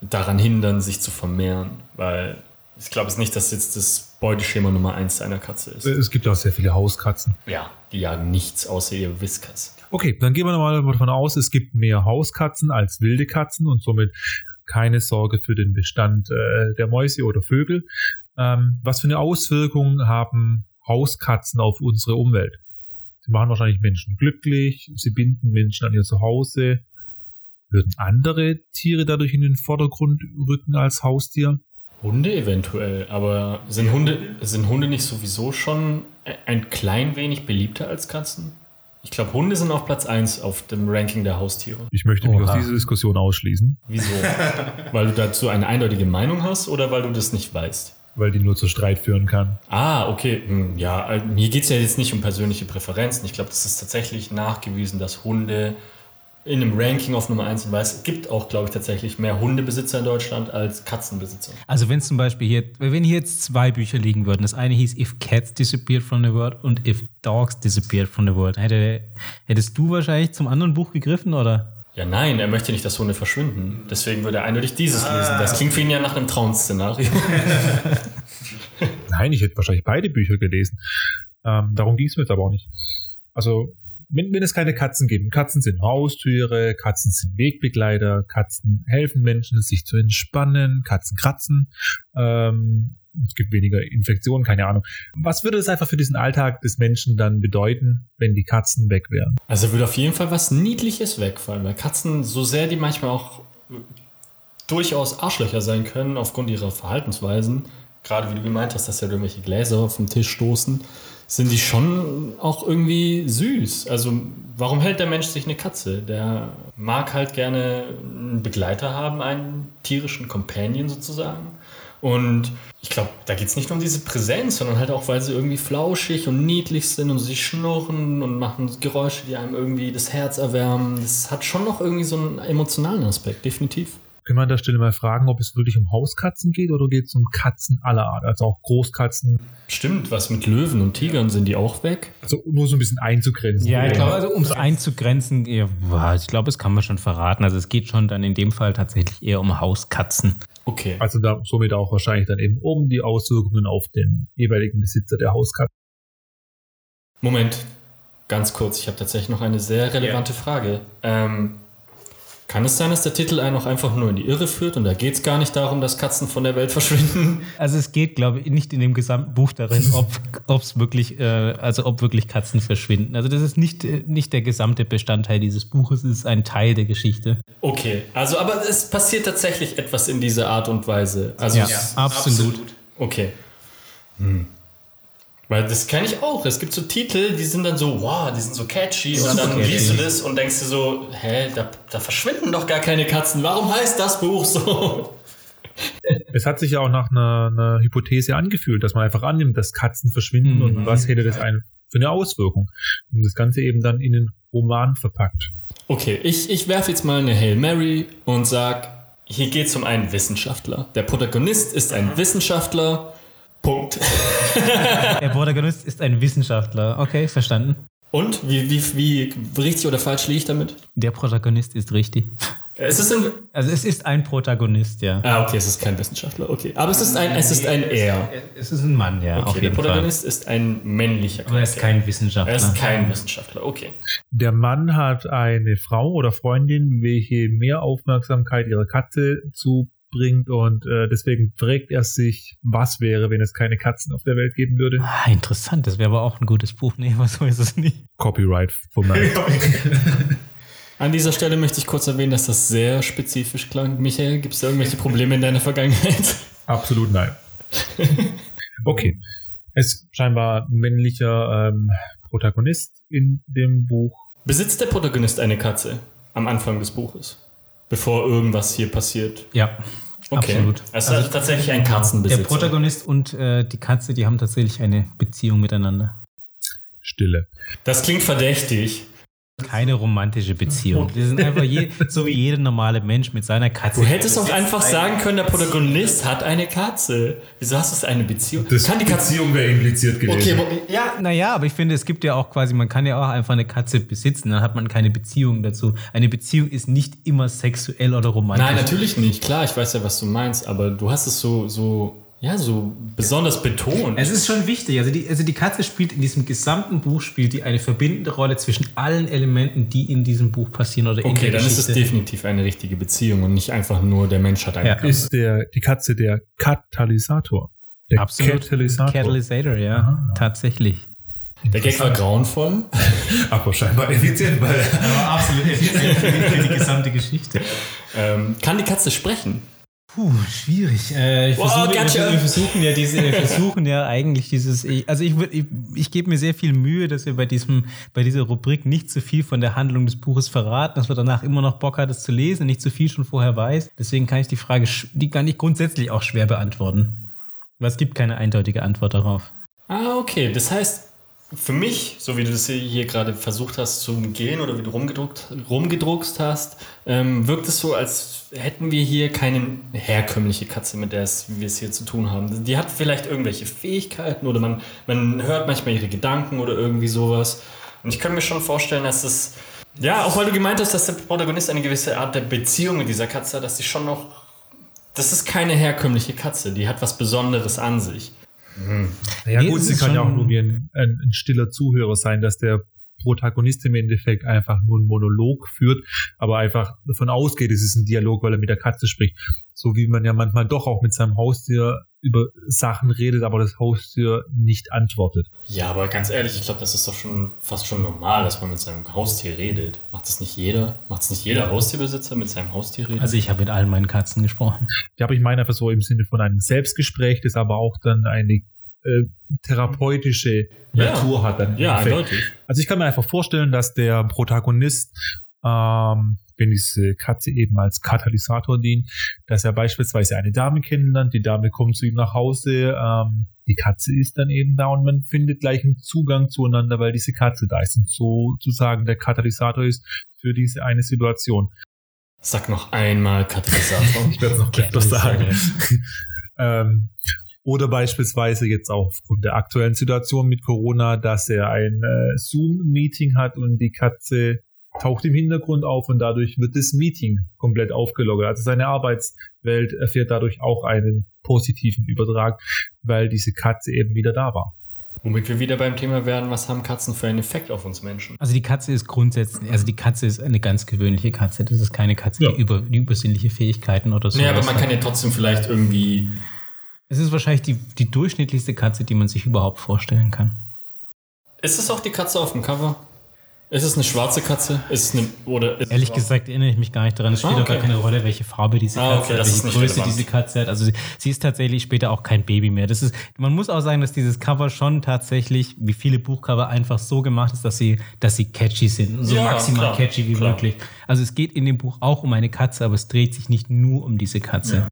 daran hindern, sich zu vermehren. Weil ich glaube es nicht, dass jetzt das Beuteschema Nummer eins einer Katze ist. Es gibt auch sehr viele Hauskatzen. Ja, die jagen nichts außer ihr Whiskas. Okay, dann gehen wir mal davon aus, es gibt mehr Hauskatzen als wilde Katzen und somit keine Sorge für den Bestand äh, der Mäuse oder Vögel. Ähm, was für eine Auswirkung haben Hauskatzen auf unsere Umwelt? Sie machen wahrscheinlich Menschen glücklich, sie binden Menschen an ihr Zuhause. Würden andere Tiere dadurch in den Vordergrund rücken als Haustier? Hunde eventuell, aber sind Hunde, sind Hunde nicht sowieso schon ein klein wenig beliebter als Katzen? Ich glaube, Hunde sind auf Platz 1 auf dem Ranking der Haustiere. Ich möchte mich Oha. aus dieser Diskussion ausschließen, Wieso? weil du dazu eine eindeutige Meinung hast oder weil du das nicht weißt? weil die nur zu Streit führen kann. Ah, okay. Hm, Ja, äh, mir geht es ja jetzt nicht um persönliche Präferenzen. Ich glaube, das ist tatsächlich nachgewiesen, dass Hunde in einem Ranking auf Nummer 1 sind, weil es gibt auch, glaube ich, tatsächlich mehr Hundebesitzer in Deutschland als Katzenbesitzer. Also wenn zum Beispiel hier, wenn hier jetzt zwei Bücher liegen würden, das eine hieß If Cats Disappeared from the World und If Dogs Disappeared from the World, hätte, hättest du wahrscheinlich zum anderen Buch gegriffen, oder? Ja, nein, er möchte nicht, dass Hunde verschwinden. Deswegen würde er eindeutig dieses lesen. Das klingt für ihn ja nach einem Traum-Szenario. Nein, ich hätte wahrscheinlich beide Bücher gelesen. Ähm, darum ging es mir jetzt aber auch nicht. Also, wenn, es keine Katzen gibt, Katzen sind Haustiere, Katzen sind Wegbegleiter, Katzen helfen Menschen, sich zu entspannen, Katzen kratzen, ähm, es gibt weniger Infektionen, keine Ahnung. Was würde es einfach für diesen Alltag des Menschen dann bedeuten, wenn die Katzen weg wären? Also würde auf jeden Fall was Niedliches wegfallen, weil Katzen, so sehr die manchmal auch durchaus Arschlöcher sein können aufgrund ihrer Verhaltensweisen, gerade wie du gemeint hast, dass ja irgendwelche Gläser auf den Tisch stoßen, sind die schon auch irgendwie süß. Also warum hält der Mensch sich eine Katze? Der mag halt gerne einen Begleiter haben, einen tierischen Companion sozusagen. Und ich glaube, da geht es nicht nur um diese Präsenz, sondern halt auch, weil sie irgendwie flauschig und niedlich sind und sie schnurren und machen Geräusche, die einem irgendwie das Herz erwärmen. Das hat schon noch irgendwie so einen emotionalen Aspekt, definitiv. Können wir an der Stelle mal fragen, ob es wirklich um Hauskatzen geht oder geht es um Katzen aller Art, also auch Großkatzen, Stimmt, was mit Löwen und Tigern sind die auch weg? also nur so ein bisschen einzugrenzen. Ja, ich glaube, also um es einzugrenzen, ja, ich glaube, das kann man schon verraten. Also es geht schon dann in dem Fall tatsächlich eher um Hauskatzen. Okay. Also da somit auch wahrscheinlich dann eben um die Auswirkungen auf den jeweiligen Besitzer der Hauskatze. Moment, ganz kurz, ich habe tatsächlich noch eine sehr relevante Frage. Ähm, Kann es sein, dass der Titel einen auch einfach nur in die Irre führt und da geht es gar nicht darum, dass Katzen von der Welt verschwinden? Also es geht, glaube ich, nicht in dem gesamten Buch darin, ob es wirklich, äh, also ob wirklich Katzen verschwinden. Also das ist nicht, äh, nicht der gesamte Bestandteil dieses Buches, es ist ein Teil der Geschichte. Okay, also aber es passiert tatsächlich etwas in dieser Art und Weise. Also Ja, es- absolut. Okay. Hm. Weil das kenne ich auch. Es gibt so Titel, die sind dann so, wow, die sind so catchy. Und dann catchy. liest du das und denkst dir so, hä, da, da verschwinden doch gar keine Katzen. Warum heißt das Buch so? Es hat sich ja auch nach einer, einer Hypothese angefühlt, dass man einfach annimmt, dass Katzen verschwinden Mhm. und was hätte das ein, für eine Auswirkung. Und das Ganze eben dann in den Roman verpackt. Okay, ich, ich werfe jetzt mal eine Hail Mary und sag, hier geht es um einen Wissenschaftler. Der Protagonist ist ein Wissenschaftler. Punkt. Der Protagonist ist ein Wissenschaftler. Okay, verstanden. Und wie, wie, wie richtig oder falsch liege ich damit? Der Protagonist ist richtig. Es ist ein. Also es ist ein Protagonist, ja. Ah, okay, es ist kein Wissenschaftler. Okay, aber es ist ein, es ist ein Er. Es ist ein Mann, ja, Okay, auf der jeden Fall. Protagonist ist ein männlicher Aber er ist Charakter. kein Wissenschaftler. Er ist kein Wissenschaftler. Okay. Der Mann hat eine Frau oder Freundin, welche mehr Aufmerksamkeit ihrer Katze zubringt und äh, deswegen fragt er sich, was wäre, wenn es keine Katzen auf der Welt geben würde. Ah, interessant, das wäre aber auch ein gutes Buch. Nee, aber so ist es nicht. Copyright von. An dieser Stelle möchte ich kurz erwähnen, dass das sehr spezifisch klang. Michael, gibt es da irgendwelche Probleme in deiner Vergangenheit? Absolut nein. Okay. Es ist scheinbar ein männlicher ähm, Protagonist in dem Buch. Besitzt der Protagonist eine Katze am Anfang des Buches? Bevor irgendwas hier passiert. Ja, Okay. absolut. Also, also tatsächlich ein Katzenbesitzer. Der Protagonist und äh, die Katze, die haben tatsächlich eine Beziehung miteinander. Stille. Das klingt verdächtig. Keine romantische Beziehung. Die sind einfach je, so wie jeder normale Mensch mit seiner Katze. Du hättest auch einfach sagen können, der Protagonist hat eine Katze. Wieso hast du es eine Beziehung? Kann die Katze. wäre impliziert Okay, aber- ja. Naja, aber ich finde, es gibt ja auch quasi, man kann ja auch einfach eine Katze besitzen, dann hat man keine Beziehung dazu. Eine Beziehung ist nicht immer sexuell oder romantisch. Nein, natürlich nicht. Klar, ich weiß ja, was du meinst, aber du hast es so, so, ja, so besonders betont. Es ist schon wichtig. Also die, also die Katze spielt in diesem gesamten Buch spielt die eine verbindende Rolle zwischen allen Elementen, die in diesem Buch passieren oder in okay, dann ist es Geschichte. definitiv eine richtige Beziehung und nicht einfach nur der Mensch hat eine Ja. Katze. Ist der, die Katze der Katalysator. Der Absolut. Katalysator. Katalysator, ja, tatsächlich. Der Gag war grauenvoll. Aber scheinbar effizient, weil Aber absolut effizient für die, für die gesamte Geschichte. Ähm, kann die Katze sprechen? Puh, schwierig. Äh, ich Wow, versuche, gotcha. wir, versuchen ja diese, wir versuchen ja eigentlich dieses, also ich, ich, ich gebe mir sehr viel Mühe, dass wir bei diesem, bei dieser Rubrik nicht zu viel von der Handlung des Buches verraten, dass man danach immer noch Bock hat, es zu lesen, nicht zu viel schon vorher weiß. Deswegen kann ich die Frage, die kann ich grundsätzlich auch schwer beantworten. Weil es gibt keine eindeutige Antwort darauf. Ah, okay. Das heißt, für mich, so wie du das hier gerade versucht hast zu umgehen oder wie du rumgedruckt, rumgedruckst hast, ähm, wirkt es so, als hätten wir hier keine herkömmliche Katze, mit der es, wir es hier zu tun haben. Die hat vielleicht irgendwelche Fähigkeiten oder man, man hört manchmal ihre Gedanken oder irgendwie sowas. Und ich könnte mir schon vorstellen, dass es, ja, auch weil du gemeint hast, dass der Protagonist eine gewisse Art der Beziehung mit dieser Katze hat, dass sie schon noch, das ist keine herkömmliche Katze, die hat was Besonderes an sich. Ja Nee, gut, sie kann ja auch nur wie ein, ein, ein stiller Zuhörer sein, dass der Protagonist im Endeffekt einfach nur einen Monolog führt, aber einfach davon ausgeht, es ist ein Dialog, weil er mit der Katze spricht. So wie man ja manchmal doch auch mit seinem Haustier über Sachen redet, aber das Haustier nicht antwortet. Ja, aber ganz ehrlich, ich glaube, das ist doch schon fast schon normal, dass man mit seinem Haustier redet. Macht das nicht jeder? Macht es nicht jeder Haustierbesitzer mit seinem Haustier reden? Also ich habe mit allen meinen Katzen gesprochen. Ja, aber ich meine einfach so im Sinne von einem Selbstgespräch, das aber auch dann eine therapeutische Ja. Natur hat. Dann ja, eindeutig. Also ich kann mir einfach vorstellen, dass der Protagonist, ähm, wenn diese Katze eben als Katalysator dient, dass er beispielsweise eine Dame kennenlernt, die Dame kommt zu ihm nach Hause, ähm, die Katze ist dann eben da und man findet gleich einen Zugang zueinander, weil diese Katze da ist und sozusagen der Katalysator ist für diese eine Situation. Sag noch einmal Katalysator. Ich werde es noch öfter sagen. ähm, oder beispielsweise jetzt auch aufgrund der aktuellen Situation mit Corona, dass er ein äh, Zoom-Meeting hat und die Katze taucht im Hintergrund auf und dadurch wird das Meeting komplett aufgelockert. Also seine Arbeitswelt erfährt dadurch auch einen positiven Übertrag, weil diese Katze eben wieder da war. Womit wir wieder beim Thema werden, was haben Katzen für einen Effekt auf uns Menschen? Also die Katze ist grundsätzlich, also die Katze ist eine ganz gewöhnliche Katze. Das ist keine Katze, Ja. die, über, die übersinnliche Fähigkeiten oder so. Nee, aber man kann ja trotzdem vielleicht irgendwie. Es ist wahrscheinlich die, die durchschnittlichste Katze, die man sich überhaupt vorstellen kann. Ist es auch die Katze auf dem Cover? Ist es eine schwarze Katze? Ist es eine. Oder ist Ehrlich es gesagt erinnere ich mich gar nicht daran. Es spielt Ah, auch gar okay. keine Rolle, welche Farbe diese Ah, Katze okay, hat, welche Größe relevant. diese Katze hat. Also sie, sie ist tatsächlich später auch kein Baby mehr. Das ist, man muss auch sagen, dass dieses Cover schon tatsächlich, wie viele Buchcover, einfach so gemacht ist, dass sie, dass sie catchy sind. So Ja, maximal klar, catchy wie klar. möglich. Also es geht in dem Buch auch um eine Katze, aber es dreht sich nicht nur um diese Katze. Ja.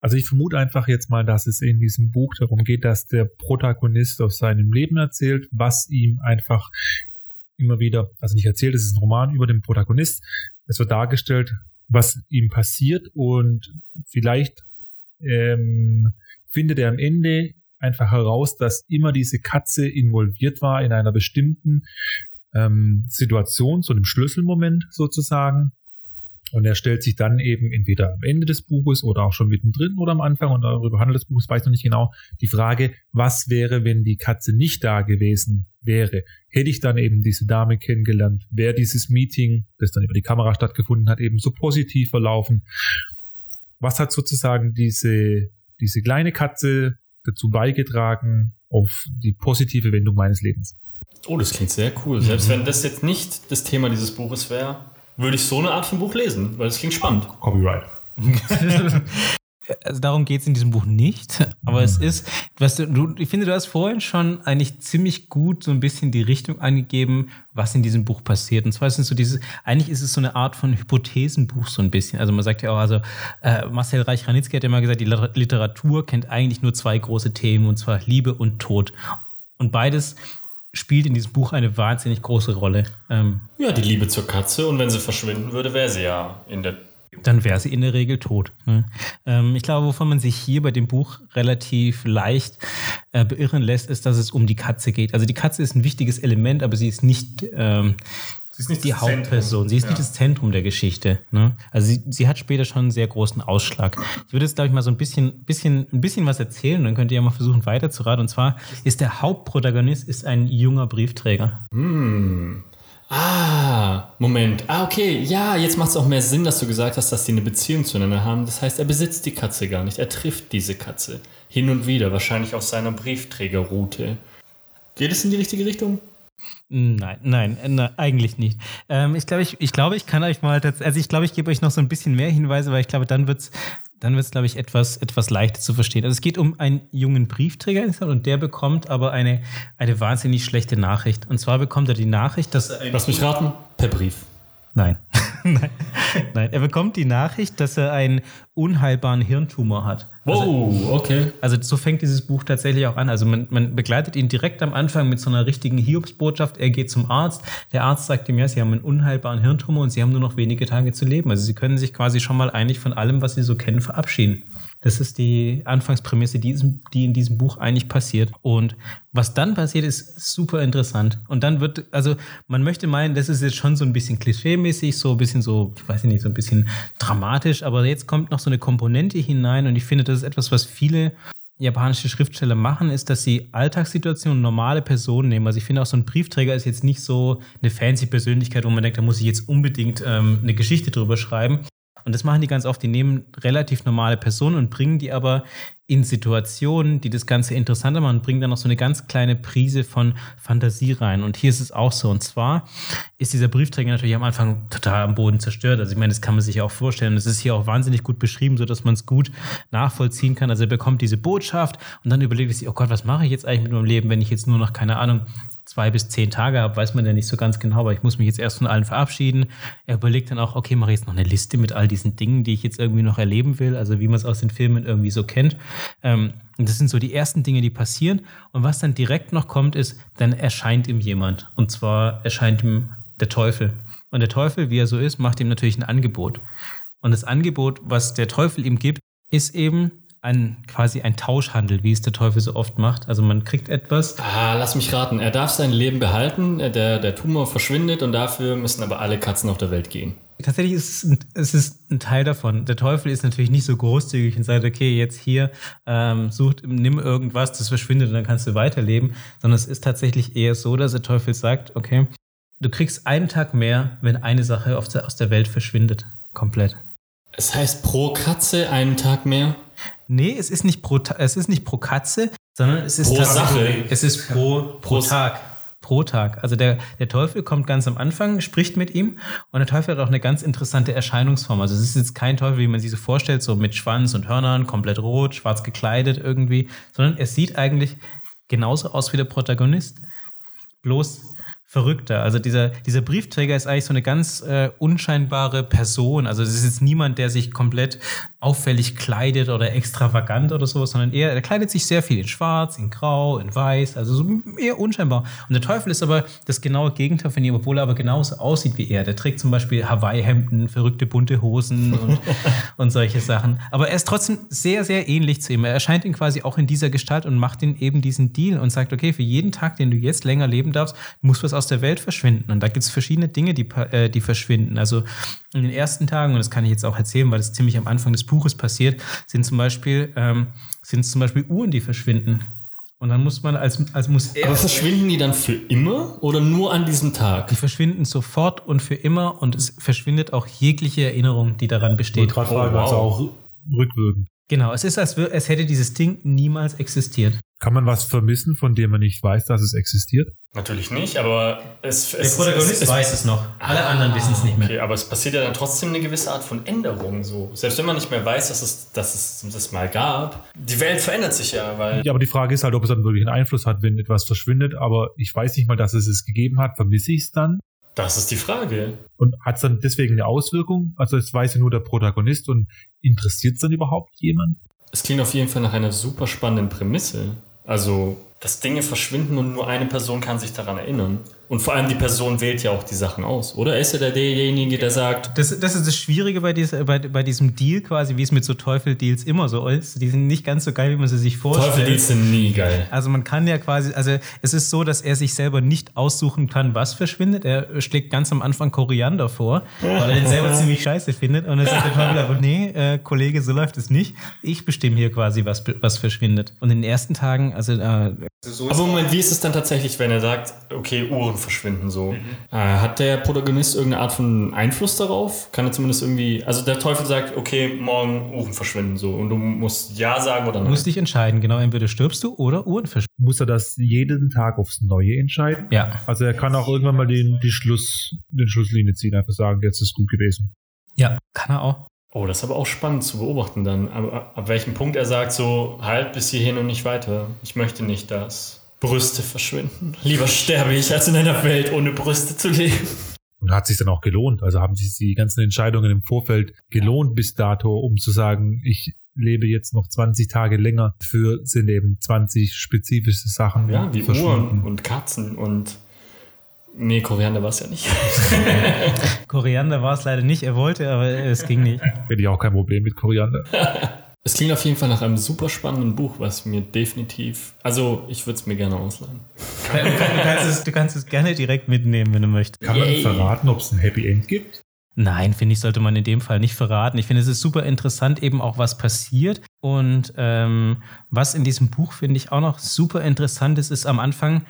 Also ich vermute einfach jetzt mal, dass es in diesem Buch darum geht, dass der Protagonist aus seinem Leben erzählt, was ihm einfach immer wieder, also nicht erzählt, es ist ein Roman über den Protagonist. Es wird dargestellt, was ihm passiert und vielleicht ähm, findet er am Ende einfach heraus, dass immer diese Katze involviert war in einer bestimmten ähm, Situation, zu einem Schlüsselmoment sozusagen. Und er stellt sich dann eben entweder am Ende des Buches oder auch schon mittendrin oder am Anfang und darüber handelt das Buch, das weiß ich noch nicht genau, die Frage, was wäre, wenn die Katze nicht da gewesen wäre? Hätte ich dann eben diese Dame kennengelernt? Wäre dieses Meeting, das dann über die Kamera stattgefunden hat, eben so positiv verlaufen? Was hat sozusagen diese, diese kleine Katze dazu beigetragen auf die positive Wendung meines Lebens? Oh, das klingt sehr cool. Selbst wenn das jetzt nicht das Thema dieses Buches wäre, würde ich so eine Art von Buch lesen, weil es klingt spannend. Copyright. Also darum geht es in diesem Buch nicht, aber es ist, was du, du, ich finde, du hast vorhin schon eigentlich ziemlich gut so ein bisschen die Richtung angegeben, was in diesem Buch passiert. Und zwar sind so diese, eigentlich ist es so eine Art von Hypothesenbuch so ein bisschen. Also man sagt ja auch, also äh, Marcel Reich-Ranitzky hat ja mal gesagt, die Liter- Literatur kennt eigentlich nur zwei große Themen, und zwar Liebe und Tod. Und beides spielt in diesem Buch eine wahnsinnig große Rolle. Ähm, Ja, die Liebe zur Katze und wenn sie verschwinden würde, wäre sie ja in der. dann wäre sie in der Regel tot. Ne? Ähm, ich glaube, wovon man sich hier bei dem Buch relativ leicht äh, beirren lässt, ist, dass es um die Katze geht. Also die Katze ist ein wichtiges Element, aber sie ist nicht, ähm, Sie ist nicht die das Hauptperson. Zentrum. Sie ist Ja. nicht das Zentrum der Geschichte. Ne? Also sie, sie hat später schon einen sehr großen Ausschlag. Ich würde jetzt, glaube ich, mal so ein bisschen, bisschen, ein bisschen was erzählen, dann könnt ihr ja mal versuchen weiterzuraten. Und zwar ist der Hauptprotagonist ist ein junger Briefträger. Hm. Ah, Moment. Ah, okay. Ja, jetzt macht es auch mehr Sinn, dass du gesagt hast, dass die eine Beziehung zueinander haben. Das heißt, er besitzt die Katze gar nicht. Er trifft diese Katze. Hin und wieder, wahrscheinlich auf seiner Briefträgerroute. Geht es in die richtige Richtung? Nein, nein, äh, nein eigentlich nicht. Ähm, ich glaube, ich, ich glaube, ich kann euch mal, also ich glaube, ich gebe euch noch so ein bisschen mehr Hinweise, weil ich glaube, dann wird's, dann wird's, glaube ich, etwas, etwas leichter zu verstehen. Also es geht um einen jungen Briefträger und der bekommt aber eine, eine wahnsinnig schlechte Nachricht. Und zwar bekommt er die Nachricht, dass Lass mich raten. Per Brief. Nein. Nein. Nein, er bekommt die Nachricht, dass er einen unheilbaren Hirntumor hat. Wow, okay. Also so fängt dieses Buch tatsächlich auch an. Also man, man begleitet ihn direkt am Anfang mit so einer richtigen Hiobsbotschaft. Er geht zum Arzt. Der Arzt sagt ihm, ja, sie haben einen unheilbaren Hirntumor und sie haben nur noch wenige Tage zu leben. Also sie können sich quasi schon mal eigentlich von allem, was sie so kennen, verabschieden. Das ist die Anfangsprämisse, die, die in diesem Buch eigentlich passiert. Und was dann passiert, ist super interessant. Und dann wird, also man möchte meinen, das ist jetzt schon so ein bisschen klischee-mäßig, so ein bisschen so, ich weiß nicht, so ein bisschen dramatisch, aber jetzt kommt noch so eine Komponente hinein und ich finde, das ist etwas, was viele japanische Schriftsteller machen, ist, dass sie Alltagssituationen, normale Personen nehmen. Also ich finde auch so ein Briefträger ist jetzt nicht so eine fancy Persönlichkeit, wo man denkt, da muss ich jetzt unbedingt ähm, eine Geschichte drüber schreiben. Und das machen die ganz oft. Die nehmen relativ normale Personen und bringen die aber in Situationen, die das Ganze interessanter machen, bringen dann noch so eine ganz kleine Prise von Fantasie rein. Und hier ist es auch so. Und zwar ist dieser Briefträger natürlich am Anfang total am Boden zerstört. Also ich meine, das kann man sich ja auch vorstellen. Das ist hier auch wahnsinnig gut beschrieben, so dass man es gut nachvollziehen kann. Also er bekommt diese Botschaft und dann überlegt er sich, oh Gott, was mache ich jetzt eigentlich mit meinem Leben, wenn ich jetzt nur noch, keine Ahnung, zwei bis zehn Tage habe, weiß man ja nicht so ganz genau, aber ich muss mich jetzt erst von allen verabschieden. Er überlegt dann auch, okay, mache ich jetzt noch eine Liste mit all diesen Dingen, die ich jetzt irgendwie noch erleben will, also wie man es aus den Filmen irgendwie so kennt. Ähm, und das sind so die ersten Dinge, die passieren. Und was dann direkt noch kommt, ist, dann erscheint ihm jemand. Und zwar erscheint ihm der Teufel. Und der Teufel, wie er so ist, macht ihm natürlich ein Angebot. Und das Angebot, was der Teufel ihm gibt, ist eben ein, quasi ein Tauschhandel, wie es der Teufel so oft macht. Also man kriegt etwas, Ah, lass mich raten. Er darf sein Leben behalten, der, der Tumor verschwindet und dafür müssen aber alle Katzen auf der Welt gehen. Tatsächlich ist es, ein, es ist ein Teil davon. Der Teufel ist natürlich nicht so großzügig und sagt, okay, jetzt hier ähm, sucht, nimm irgendwas, das verschwindet und dann kannst du weiterleben, sondern es ist tatsächlich eher so, dass der Teufel sagt, okay, du kriegst einen Tag mehr, wenn eine Sache der, aus der Welt verschwindet, komplett. Es heißt pro Katze einen Tag mehr? Nee, es ist nicht pro, es ist nicht pro Katze, sondern es ist pro Sache. Es ist pro, pro, pro Tag pro Tag. Also der, der Teufel kommt ganz am Anfang, spricht mit ihm und der Teufel hat auch eine ganz interessante Erscheinungsform. Also es ist jetzt kein Teufel, wie man sich so vorstellt, so mit Schwanz und Hörnern, komplett rot, schwarz gekleidet irgendwie, sondern er sieht eigentlich genauso aus wie der Protagonist. Bloß verrückter. Also dieser, dieser Briefträger ist eigentlich so eine ganz äh, unscheinbare Person. Also es ist jetzt niemand, der sich komplett auffällig kleidet oder extravagant oder sowas, sondern eher, er kleidet sich sehr viel in schwarz, in grau, in weiß, also so eher unscheinbar. Und der Teufel ist aber das genaue Gegenteil von ihm, obwohl er aber genauso aussieht wie er. Der trägt zum Beispiel Hawaii-Hemden, verrückte bunte Hosen und, und solche Sachen. Aber er ist trotzdem sehr, sehr ähnlich zu ihm. Er erscheint ihn quasi auch in dieser Gestalt und macht ihn eben diesen Deal und sagt, okay, für jeden Tag, den du jetzt länger leben darfst, muss was aus aus der Welt verschwinden. Und da gibt es verschiedene Dinge, die, äh, die verschwinden. Also in den ersten Tagen, und das kann ich jetzt auch erzählen, weil das ziemlich am Anfang des Buches passiert, sind zum Beispiel, ähm, sind zum Beispiel Uhren, die verschwinden. Und dann muss man als, als muss er. Aber verschwinden die dann für immer oder nur an diesem Tag? Die verschwinden sofort und für immer und es verschwindet auch jegliche Erinnerung, die daran besteht. Ich oh, wow. also auch rückwirkend. Genau, es ist, als, als hätte dieses Ding niemals existiert. Kann man was vermissen, von dem man nicht weiß, dass es existiert? Natürlich nicht, aber es. Der es, Protagonist es, weiß es noch. Alle ah, anderen wissen es nicht mehr. Okay, aber es passiert ja dann trotzdem eine gewisse Art von Änderung. So. Selbst wenn man nicht mehr weiß, dass es, dass es das mal gab. Die Welt verändert sich ja, weil. Ja, aber die Frage ist halt, ob es dann wirklich einen Einfluss hat, wenn etwas verschwindet. Aber ich weiß nicht mal, dass es es gegeben hat. Vermisse ich es dann? Das ist die Frage. Und hat es dann deswegen eine Auswirkung? Also es weiß ja nur der Protagonist und interessiert es dann überhaupt jemand? Es klingt auf jeden Fall nach einer super spannenden Prämisse. Also, dass Dinge verschwinden und nur eine Person kann sich daran erinnern. Und vor allem die Person wählt ja auch die Sachen aus, oder? Ist ja der derjenige, der sagt. Das, das ist das Schwierige bei, dieser, bei, bei diesem Deal quasi, wie es mit so Teufel-Deals immer so ist. Die sind nicht ganz so geil, wie man sie sich vorstellt. Teufel-Deals sind nie geil. Also man kann ja quasi, also es ist so, dass er sich selber nicht aussuchen kann, was verschwindet. Er schlägt ganz am Anfang Koriander vor, weil er den selber ziemlich scheiße findet. Und dann sagt der Teufel aber, nee, äh, Kollege, so läuft es nicht. Ich bestimme hier quasi, was, was verschwindet. Und in den ersten Tagen, also. Äh, so aber Moment, wie ist es dann tatsächlich, wenn er sagt, okay, Uhren verschwinden so. Mhm. Äh, hat der Protagonist irgendeine Art von Einfluss darauf? Kann er zumindest irgendwie, also der Teufel sagt, okay, morgen Uhren verschwinden so und du musst Ja sagen oder nein? Du musst dich entscheiden, genau, entweder stirbst du oder Uhren verschwinden. Muss er das jeden Tag aufs Neue entscheiden? Ja. Also er kann auch irgendwann mal den, die Schluss, den Schlusslinie ziehen, einfach sagen, jetzt ist gut gewesen. Ja, kann er auch. Oh, das ist aber auch spannend zu beobachten dann. Ab, ab welchem Punkt er sagt so, halt bis hierhin und nicht weiter. Ich möchte nicht das. Brüste verschwinden. Lieber sterbe ich, als in einer Welt ohne Brüste zu leben. Und hat sich dann auch gelohnt. Also haben sich die ganzen Entscheidungen im Vorfeld gelohnt bis dato, um zu sagen, ich lebe jetzt noch 20 Tage länger für sind eben 20 spezifische Sachen. Ja, wie Uhren und Katzen und Nee, Koriander war es ja nicht. Koriander war es leider nicht. Er wollte, aber es ging nicht. Hätte ich auch kein Problem mit Koriander. Es klingt auf jeden Fall nach einem super spannenden Buch, was mir definitiv. Also, ich würde es mir gerne ausleihen. Du, kannst es, du kannst es gerne direkt mitnehmen, wenn du möchtest. Kann man verraten, ob es ein Happy End gibt? Nein, finde ich, sollte man in dem Fall nicht verraten. Ich finde, es ist super interessant, eben auch was passiert. Und ähm, was in diesem Buch, finde ich, auch noch super interessant ist, ist am Anfang,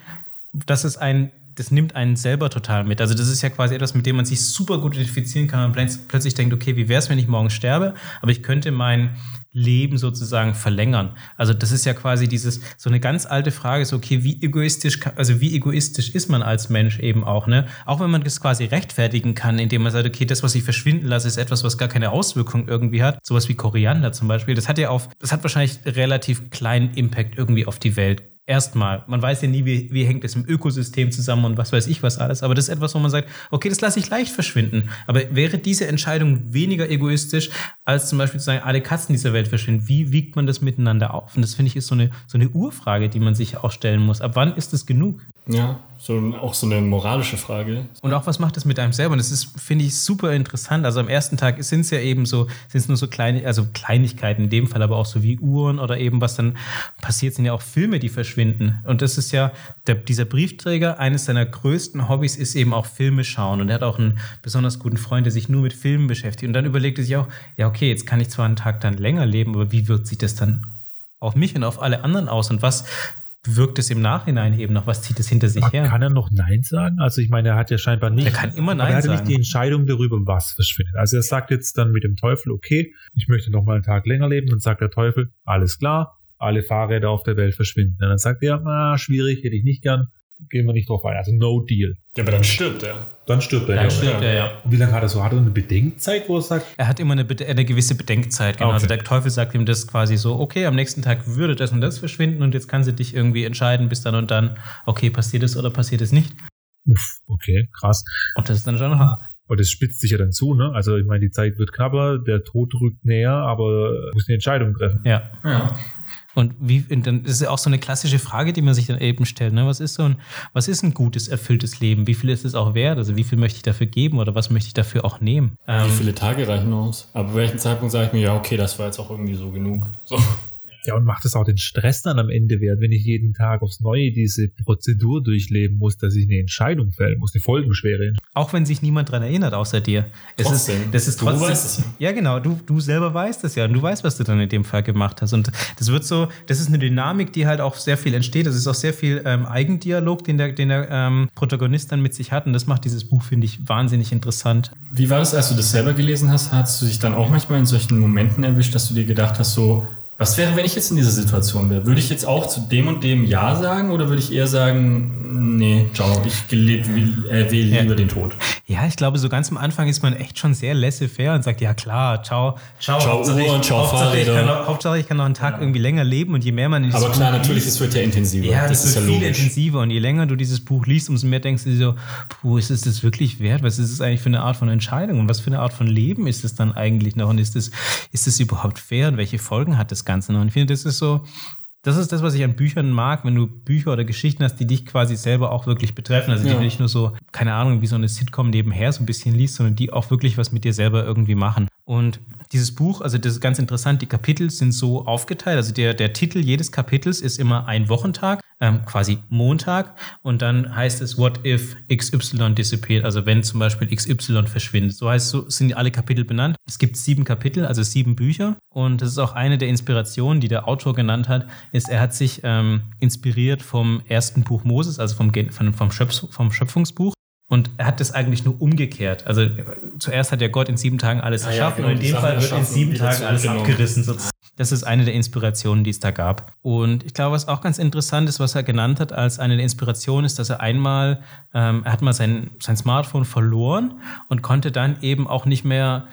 dass es ein das nimmt einen selber total mit. Also das ist ja quasi etwas, mit dem man sich super gut identifizieren kann. Man plötzlich denkt, okay, wie wäre es, wenn ich morgen sterbe? Aber ich könnte mein Leben sozusagen verlängern. Also das ist ja quasi dieses so eine ganz alte Frage, so okay, wie egoistisch, also wie egoistisch ist man als Mensch eben auch, ne? Auch wenn man das quasi rechtfertigen kann, indem man sagt, okay, das, was ich verschwinden lasse, ist etwas, was gar keine Auswirkung irgendwie hat. Sowas wie Koriander zum Beispiel. Das hat ja auf, das hat wahrscheinlich relativ kleinen Impact irgendwie auf die Welt Erstmal. Man weiß ja nie, wie, wie hängt es im Ökosystem zusammen und was weiß ich was alles. Aber das ist etwas, wo man sagt, okay, das lasse ich leicht verschwinden. Aber wäre diese Entscheidung weniger egoistisch, als zum Beispiel zu sagen, alle Katzen dieser Welt verschwinden? Wie wiegt man das miteinander auf? Und das finde ich ist so eine, so eine Urfrage, die man sich auch stellen muss. Ab wann ist es genug? Ja, so, auch so eine moralische Frage. Und auch, was macht das mit einem selber? Und das ist, finde ich, super interessant. Also am ersten Tag sind es ja eben so, sind es nur so kleine, also Kleinigkeiten in dem Fall, aber auch so wie Uhren oder eben was dann passiert, sind ja auch Filme, die verschwinden. Und das ist ja, der, dieser Briefträger, eines seiner größten Hobbys ist eben auch Filme schauen. Und er hat auch einen besonders guten Freund, der sich nur mit Filmen beschäftigt. Und dann überlegt er sich auch, ja, okay, jetzt kann ich zwar einen Tag dann länger leben, aber wie wirkt sich das dann auf mich und auf alle anderen aus? Und was wirkt es im Nachhinein eben noch? Was zieht es hinter sich Aber her? Kann er noch Nein sagen? Also ich meine, er hat ja scheinbar nicht. Er kann immer Nein er hat nicht sagen. die Entscheidung darüber, was verschwindet. Also er sagt jetzt dann mit dem Teufel, okay, ich möchte noch mal einen Tag länger leben. Dann sagt der Teufel, alles klar, alle Fahrräder auf der Welt verschwinden. Und dann sagt er, ah, schwierig, hätte ich nicht gern. Gehen wir nicht drauf ein. Also no deal. Ja, aber dann stirbt er. Dann stirbt er. Dann ja. stirbt er, ja. Und wie lange hat er so? Hat er eine Bedenkzeit, wo er sagt, Er hat immer eine, eine gewisse Bedenkzeit. Genau. Okay. Also der Teufel sagt ihm das quasi so, okay, am nächsten Tag würde das und das verschwinden und jetzt kannst du dich irgendwie entscheiden bis dann und dann, okay, passiert es oder passiert es nicht. uff, okay, krass. Und das ist dann schon hart. Und das spitzt sich ja dann zu, ne? Also ich meine, die Zeit wird knapper, der Tod rückt näher, aber er muss eine Entscheidung treffen. Ja. Ja. Und wie, und dann ist ja auch so eine klassische Frage, die man sich dann eben stellt. Ne? Was ist so ein, was ist ein gutes, erfülltes Leben? Wie viel ist es auch wert? Also wie viel möchte ich dafür geben oder was möchte ich dafür auch nehmen? Ähm, Wie viele Tage reichen aus? Aber bei welchem Zeitpunkt sage ich mir, ja, okay, das war jetzt auch irgendwie so genug. So. Ja, und macht es auch den Stress dann am Ende wert, wenn ich jeden Tag aufs Neue diese Prozedur durchleben muss, dass ich eine Entscheidung fällen muss, eine folgenschwere. auch wenn sich niemand dran erinnert, außer dir. Es ist, Trotzdem. das ist Du trotzdem. weißt es ja. Ja, genau. Du, du selber weißt es ja. Und du weißt, was du dann in dem Fall gemacht hast. Und das wird so, das ist eine Dynamik, die halt auch sehr viel entsteht. Das ist auch sehr viel ähm, Eigendialog, den der, den der ähm, Protagonist dann mit sich hat. Und das macht dieses Buch, finde ich, wahnsinnig interessant. Wie war das, als du das selber gelesen hast? Hast du dich dann auch manchmal in solchen Momenten erwischt, dass du dir gedacht hast, so, was wäre, wenn ich jetzt in dieser Situation wäre? Würde ich jetzt auch zu dem und dem Ja sagen oder würde ich eher sagen, nee, ciao, ich gelebt, äh, wähle Ja. lieber den Tod? Ja, ich glaube, so ganz am Anfang ist man echt schon sehr laissez-faire und sagt, ja klar, ciao, ciao, Ciao Hauptsache Uhr ich- und ciao Hauptsache ich, kann noch, Hauptsache ich kann noch einen Tag irgendwie länger leben und je mehr man in dieses Aber klar, Buch natürlich, liest- es wird ja intensiver. Ja, das das ist ja wird viel logisch. intensiver und je länger du dieses Buch liest, umso mehr denkst du dir so, puh, ist es das wirklich wert? Was ist es eigentlich für eine Art von Entscheidung und was für eine Art von Leben ist es dann eigentlich noch und ist es ist es überhaupt fair und welche Folgen hat das Ganze noch? Und ich finde, das ist so, das ist das, was ich an Büchern mag, wenn du Bücher oder Geschichten hast, die dich quasi selber auch wirklich betreffen. Also die Ja. du nicht nur so, keine Ahnung, wie so eine Sitcom nebenher so ein bisschen liest, sondern die auch wirklich was mit dir selber irgendwie machen. Und dieses Buch, also das ist ganz interessant, die Kapitel sind so aufgeteilt. Also der, der Titel jedes Kapitels ist immer ein Wochentag, ähm, quasi Montag. Und dann heißt es, what if XY disappeared? Also wenn zum Beispiel XY verschwindet. So heißt so sind alle Kapitel benannt. Es gibt sieben Kapitel, also sieben Bücher. Und das ist auch eine der Inspirationen, die der Autor genannt hat, ist, er hat sich ähm, inspiriert vom ersten Buch Moses, also vom, vom, vom, Schöpf vom Schöpfungsbuch. Und er hat das eigentlich nur umgekehrt. Also zuerst hat ja Gott in sieben Tagen alles Ah ja, erschaffen genau, und in dem Fall wird in sieben Tagen alles abgerissen. sozusagen. Das ist eine der Inspirationen, die es da gab. Und ich glaube, was auch ganz interessant ist, was er genannt hat als eine der Inspirationen, ist, dass er einmal, ähm, er hat mal sein, sein Smartphone verloren und konnte dann eben auch nicht mehr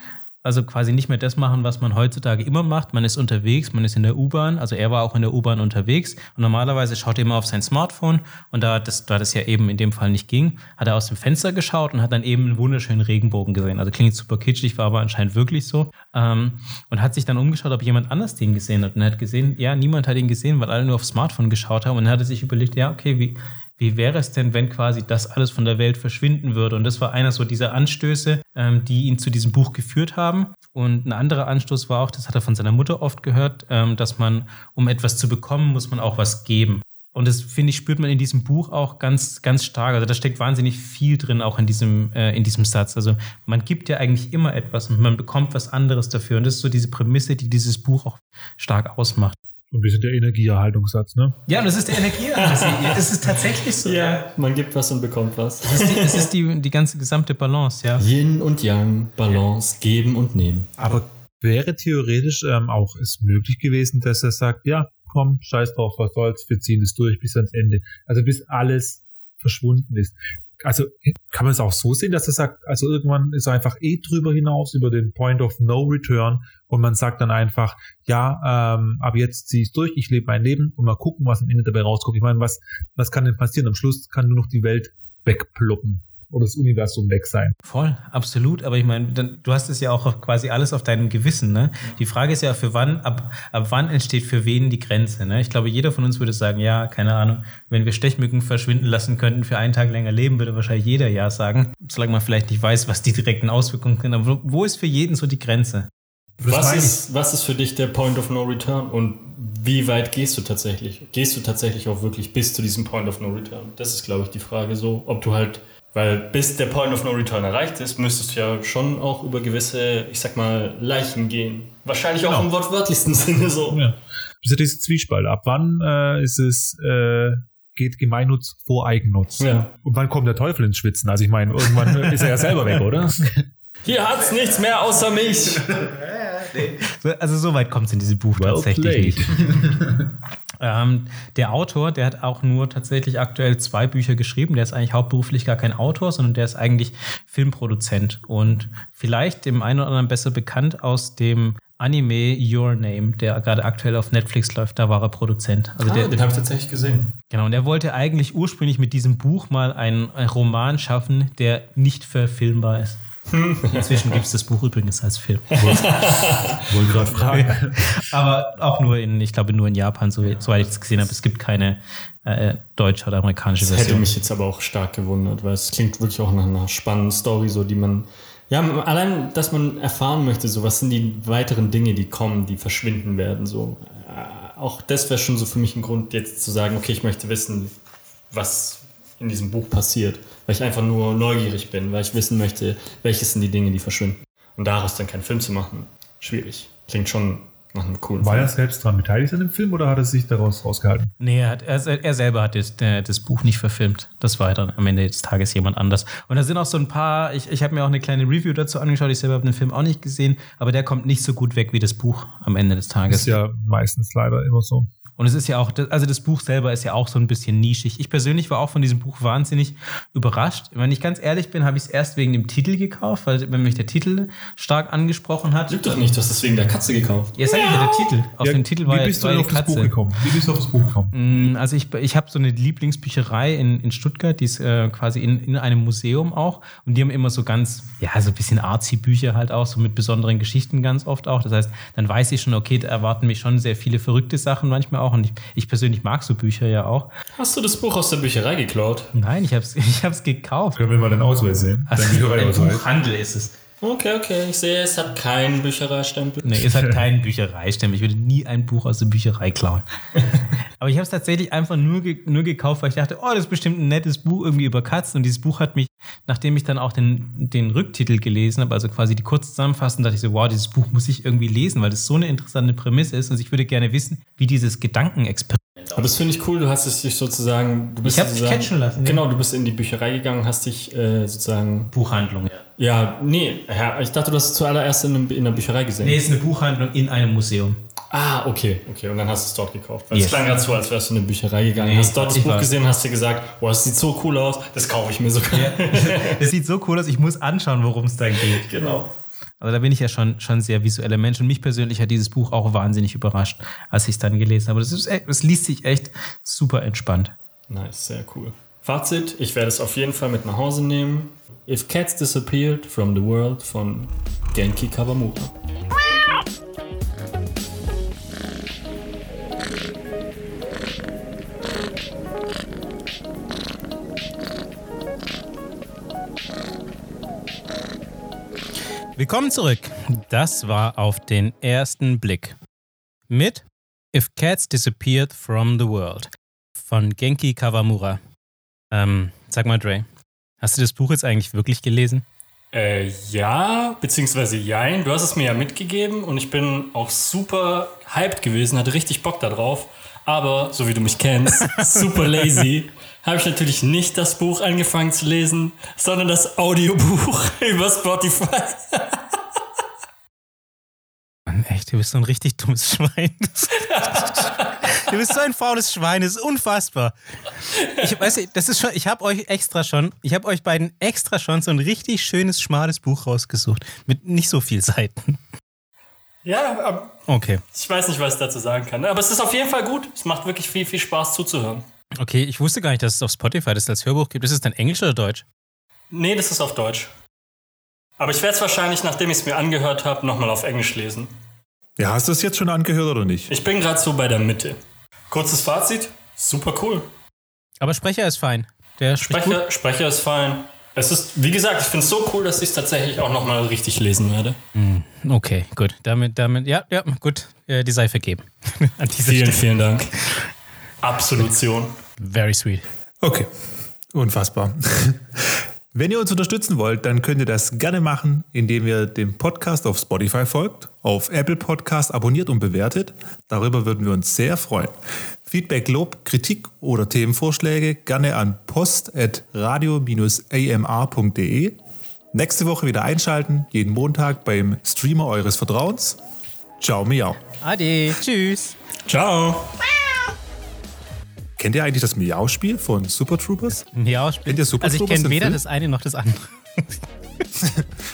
also quasi nicht mehr das machen, was man heutzutage immer macht. Man ist unterwegs, man ist in der U-Bahn, also er war auch in der U-Bahn unterwegs und normalerweise schaut er immer auf sein Smartphone und da das, da das ja eben in dem Fall nicht ging, hat er aus dem Fenster geschaut und hat dann eben einen wunderschönen Regenbogen gesehen. Also klingt super kitschig, war aber anscheinend wirklich so. Ähm, und hat sich dann umgeschaut, ob jemand anders den gesehen hat und er hat gesehen, ja, niemand hat ihn gesehen, weil alle nur aufs Smartphone geschaut haben und dann hat er sich überlegt, ja, okay, wie, wie wäre es denn, wenn quasi das alles von der Welt verschwinden würde? Und das war einer so dieser Anstöße, ähm, die ihn zu diesem Buch geführt haben. Und ein anderer Anstoß war auch, das hat er von seiner Mutter oft gehört, ähm, dass man, um etwas zu bekommen, muss man auch was geben. Und das, finde ich, spürt man in diesem Buch auch ganz, ganz stark. Also da steckt wahnsinnig viel drin, auch in diesem, äh, in diesem Satz. Also man gibt ja eigentlich immer etwas und man bekommt was anderes dafür. Und das ist so diese Prämisse, die dieses Buch auch stark ausmacht. Ein bisschen der Energieerhaltungssatz, ne? Ja, und das ist der Energie. Es ist tatsächlich so. Ja, man gibt was und bekommt was. Es ist die, es ist die, die ganze gesamte Balance, ja. Yin und Yang, Balance, geben und nehmen. Aber wäre theoretisch ähm, auch es möglich gewesen, dass er sagt, ja, komm, scheiß drauf, was soll's, wir ziehen es durch bis ans Ende. Also bis alles verschwunden ist. Also kann man es auch so sehen, dass er sagt, also irgendwann ist er einfach eh drüber hinaus über den Point of No Return und man sagt dann einfach, ja, ähm, ab jetzt zieh ich durch, ich lebe mein Leben und mal gucken, was am Ende dabei rauskommt. Ich meine, was, was kann denn passieren? Am Schluss kann nur noch die Welt wegploppen. Oder das Universum weg sein. Voll, absolut. Aber ich meine, du hast es ja auch quasi alles auf deinem Gewissen. Ne? Die Frage ist ja, für wann, ab, ab wann entsteht für wen die Grenze? Ne? Ich glaube, jeder von uns würde sagen, ja, keine Ahnung, wenn wir Stechmücken verschwinden lassen könnten, für einen Tag länger leben, würde wahrscheinlich jeder ja sagen. Solange man vielleicht nicht weiß, was die direkten Auswirkungen sind. Aber wo, wo ist für jeden so die Grenze? Was ist, was ist für dich der Point of No Return und wie weit gehst du tatsächlich? Gehst du tatsächlich auch wirklich bis zu diesem Point of No Return? Das ist, glaube ich, die Frage so, ob du halt, weil bis der Point of No Return erreicht ist, müsstest du ja schon auch über gewisse, ich sag mal, Leichen gehen. Wahrscheinlich auch Genau. im wortwörtlichsten Sinne so. Ja. Das ist ja diese Zwiespalt. Ab wann äh, ist es, äh, geht Gemeinnutz vor Eigennutz? Ja. Und wann kommt der Teufel ins Schwitzen? Also ich meine, irgendwann ist er ja selber weg, oder? Hier hat's nichts mehr außer mich. So, Also so weit kommt es in diesem Buch Well tatsächlich played. nicht. Ähm, der Autor, der hat auch nur tatsächlich aktuell zwei Bücher geschrieben. Der ist eigentlich hauptberuflich gar kein Autor, sondern der ist eigentlich Filmproduzent und vielleicht dem einen oder anderen besser bekannt aus dem Anime Your Name, der gerade aktuell auf Netflix läuft. Da war er Produzent. Also der, Ah, den habe ich tatsächlich gesehen. genau, und er wollte eigentlich ursprünglich mit diesem Buch mal einen, einen Roman schaffen, der nicht verfilmbar ist. Inzwischen gibt es das Buch übrigens als Film. Wollte gerade fragen. Aber auch nur in, ich glaube, nur in Japan, so, soweit ich es gesehen habe. Es gibt keine äh, deutsche oder amerikanische Das hätte Version. mich jetzt aber auch stark gewundert, weil es klingt wirklich auch nach einer spannenden Story, so die man, ja, allein, dass man erfahren möchte, so was sind die weiteren Dinge, die kommen, die verschwinden werden, so. Äh, Auch das wäre schon so für mich ein Grund, jetzt zu sagen, okay, ich möchte wissen, was in diesem Buch passiert, weil ich einfach nur neugierig bin, weil ich wissen möchte, welches sind die Dinge, die verschwinden. Und daraus dann keinen Film zu machen, schwierig. Klingt schon nach einem coolen War Film. er selbst dran beteiligt an dem Film oder hat er sich daraus rausgehalten? Nee, er, hat, er, er selber hat das, der, das Buch nicht verfilmt. Das war dann am Ende des Tages jemand anders. Und da sind auch so ein paar, ich, ich habe mir auch eine kleine Review dazu angeschaut, ich selber habe den Film auch nicht gesehen, aber der kommt nicht so gut weg wie das Buch am Ende des Tages. Ist ja meistens leider immer so. Und es ist ja auch, also das Buch selber ist ja auch so ein bisschen nischig. Ich persönlich war auch von diesem Buch wahnsinnig überrascht. Wenn ich ganz ehrlich bin, habe ich es erst wegen dem Titel gekauft, weil wenn mich der Titel stark angesprochen hat. Lügt doch nicht, du hast es wegen der Katze gekauft. Ja, sag ich ja, der Titel. Auf Ja, dem Titel war Wie bist du auf das Buch Katze. gekommen? Wie bist du auf das Buch gekommen? Mm, Also ich, ich habe so eine Lieblingsbücherei in, in Stuttgart, die ist äh, quasi in, in einem Museum auch. Und die haben immer so ganz, ja, so ein bisschen artsy Bücher halt auch, so mit besonderen Geschichten ganz oft auch. Das heißt, dann weiß ich schon, okay, da erwarten mich schon sehr viele verrückte Sachen manchmal auch. Und ich, ich persönlich mag so Bücher ja auch. Hast du das Buch aus der Bücherei geklaut? Nein, ich habe es ich hab's gekauft. Können wir mal den Ausweis sehen? Dein ein Büchereiausweis. Buchhandel ist es. Okay, okay, ich sehe, es hat keinen Büchereistempel. Nee, es hat keinen Büchereistempel. Ich würde nie ein Buch aus der Bücherei klauen. Aber ich habe es tatsächlich einfach nur, ge nur gekauft, weil ich dachte, oh, das ist bestimmt ein nettes Buch irgendwie über Katzen. Und dieses Buch hat mich, nachdem ich dann auch den, den Rücktitel gelesen habe, also quasi die Kurzzusammenfassung, dachte ich so, wow, dieses Buch muss ich irgendwie lesen, weil das so eine interessante Prämisse ist. Und ich würde gerne wissen, wie dieses Gedankenexperiment. Aber das finde ich cool, du hast es dich sozusagen, du bist Ich hab dich catchen lassen. Genau, du bist in die Bücherei gegangen, hast dich äh, sozusagen, Buchhandlung. ja, nee, ja, ich dachte, du hast es zuallererst in, in der Bücherei gesehen. Nee, es ist eine Buchhandlung in einem Museum. Ah, okay, okay, und dann hast du es dort gekauft. Weil Yes. es klang gerade so, als wärst du in eine Bücherei gegangen, Nee, hast dort das Buch war- gesehen und hast dir gesagt, boah, das sieht so cool aus, das kaufe ich mir sogar. Das sieht so cool aus, ich muss anschauen, worum es dann geht. genau. Also da bin ich ja schon, schon sehr visueller Mensch und mich persönlich hat dieses Buch auch wahnsinnig überrascht, als ich es dann gelesen habe. Das, ist, das liest sich echt super entspannt. Nice, sehr cool. Fazit, ich werde es auf jeden Fall mit nach Hause nehmen. If Cats Disappeared from the World von Genki Kawamura. Willkommen zurück. Das war auf den ersten Blick. Mit If Cats Disappeared from the World von Genki Kawamura. Ähm, sag mal, Dre, hast du das Buch jetzt eigentlich wirklich gelesen? Äh, ja, beziehungsweise jein. Du hast es mir ja mitgegeben und ich bin auch super hyped gewesen, hatte richtig Bock darauf. Aber, so wie du mich kennst, super lazy, habe ich natürlich nicht das Buch angefangen zu lesen, sondern das Audiobuch über Spotify. Mann, echt, du bist so ein richtig dummes Schwein. du bist so ein faules Schwein, das ist unfassbar. Ich weiß nicht, das ist schon, ich habe euch extra schon, ich habe euch beiden extra schon so ein richtig schönes, schmales Buch rausgesucht. Mit nicht so viel Seiten. Ja, aber Okay. ich weiß nicht, was ich dazu sagen kann. Aber es ist auf jeden Fall gut. Es macht wirklich viel, viel Spaß zuzuhören. Okay, ich wusste gar nicht, dass es auf Spotify das als Hörbuch gibt. Ist es dann Englisch oder Deutsch? Nee, das ist auf Deutsch. Aber ich werde es wahrscheinlich, nachdem ich es mir angehört habe, nochmal auf Englisch lesen. Ja, hast du es jetzt schon angehört oder nicht? Ich bin gerade so bei der Mitte. Kurzes Fazit, super cool. Aber Sprecher ist fein. Der Sprecher, Sprecher ist fein. Es ist, wie gesagt, ich finde es so cool, dass ich es tatsächlich auch nochmal richtig lesen werde. gut. Okay, gut. Damit, damit, ja, ja, gut. Äh, die sei vergeben. An Vielen, Stelle. vielen Dank. Absolution. Very sweet. Okay, unfassbar. Wenn ihr uns unterstützen wollt, dann könnt ihr das gerne machen, indem ihr dem Podcast auf Spotify folgt, auf Apple Podcast abonniert und bewertet. Darüber würden wir uns sehr freuen. Feedback, Lob, Kritik oder Themenvorschläge gerne an post.radio-amr.de. Nächste Woche wieder einschalten, jeden Montag beim Streamer eures Vertrauens. Ciao, miau. Ade. Tschüss. Ciao. Kennt ihr eigentlich das Miau-Spiel von Super Troopers? Ja, Kennt ihr Super also ich kenne weder Film? das eine noch das andere.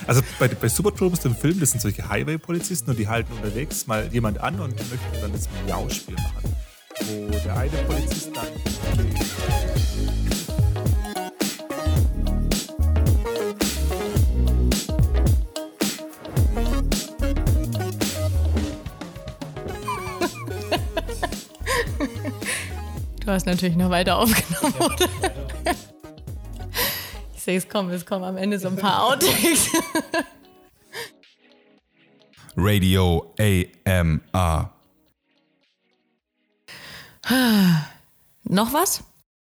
Also bei, bei Super Troopers, dem Film, das sind solche Highway-Polizisten und die halten unterwegs mal jemand an und möchten dann das Miau-Spiel machen. Wo der eine Polizist dann. Hast natürlich noch weiter aufgenommen, oder? Ich sehe es kommen, es kommen am Ende so ein paar Outtakes. Radio AMR. Noch was?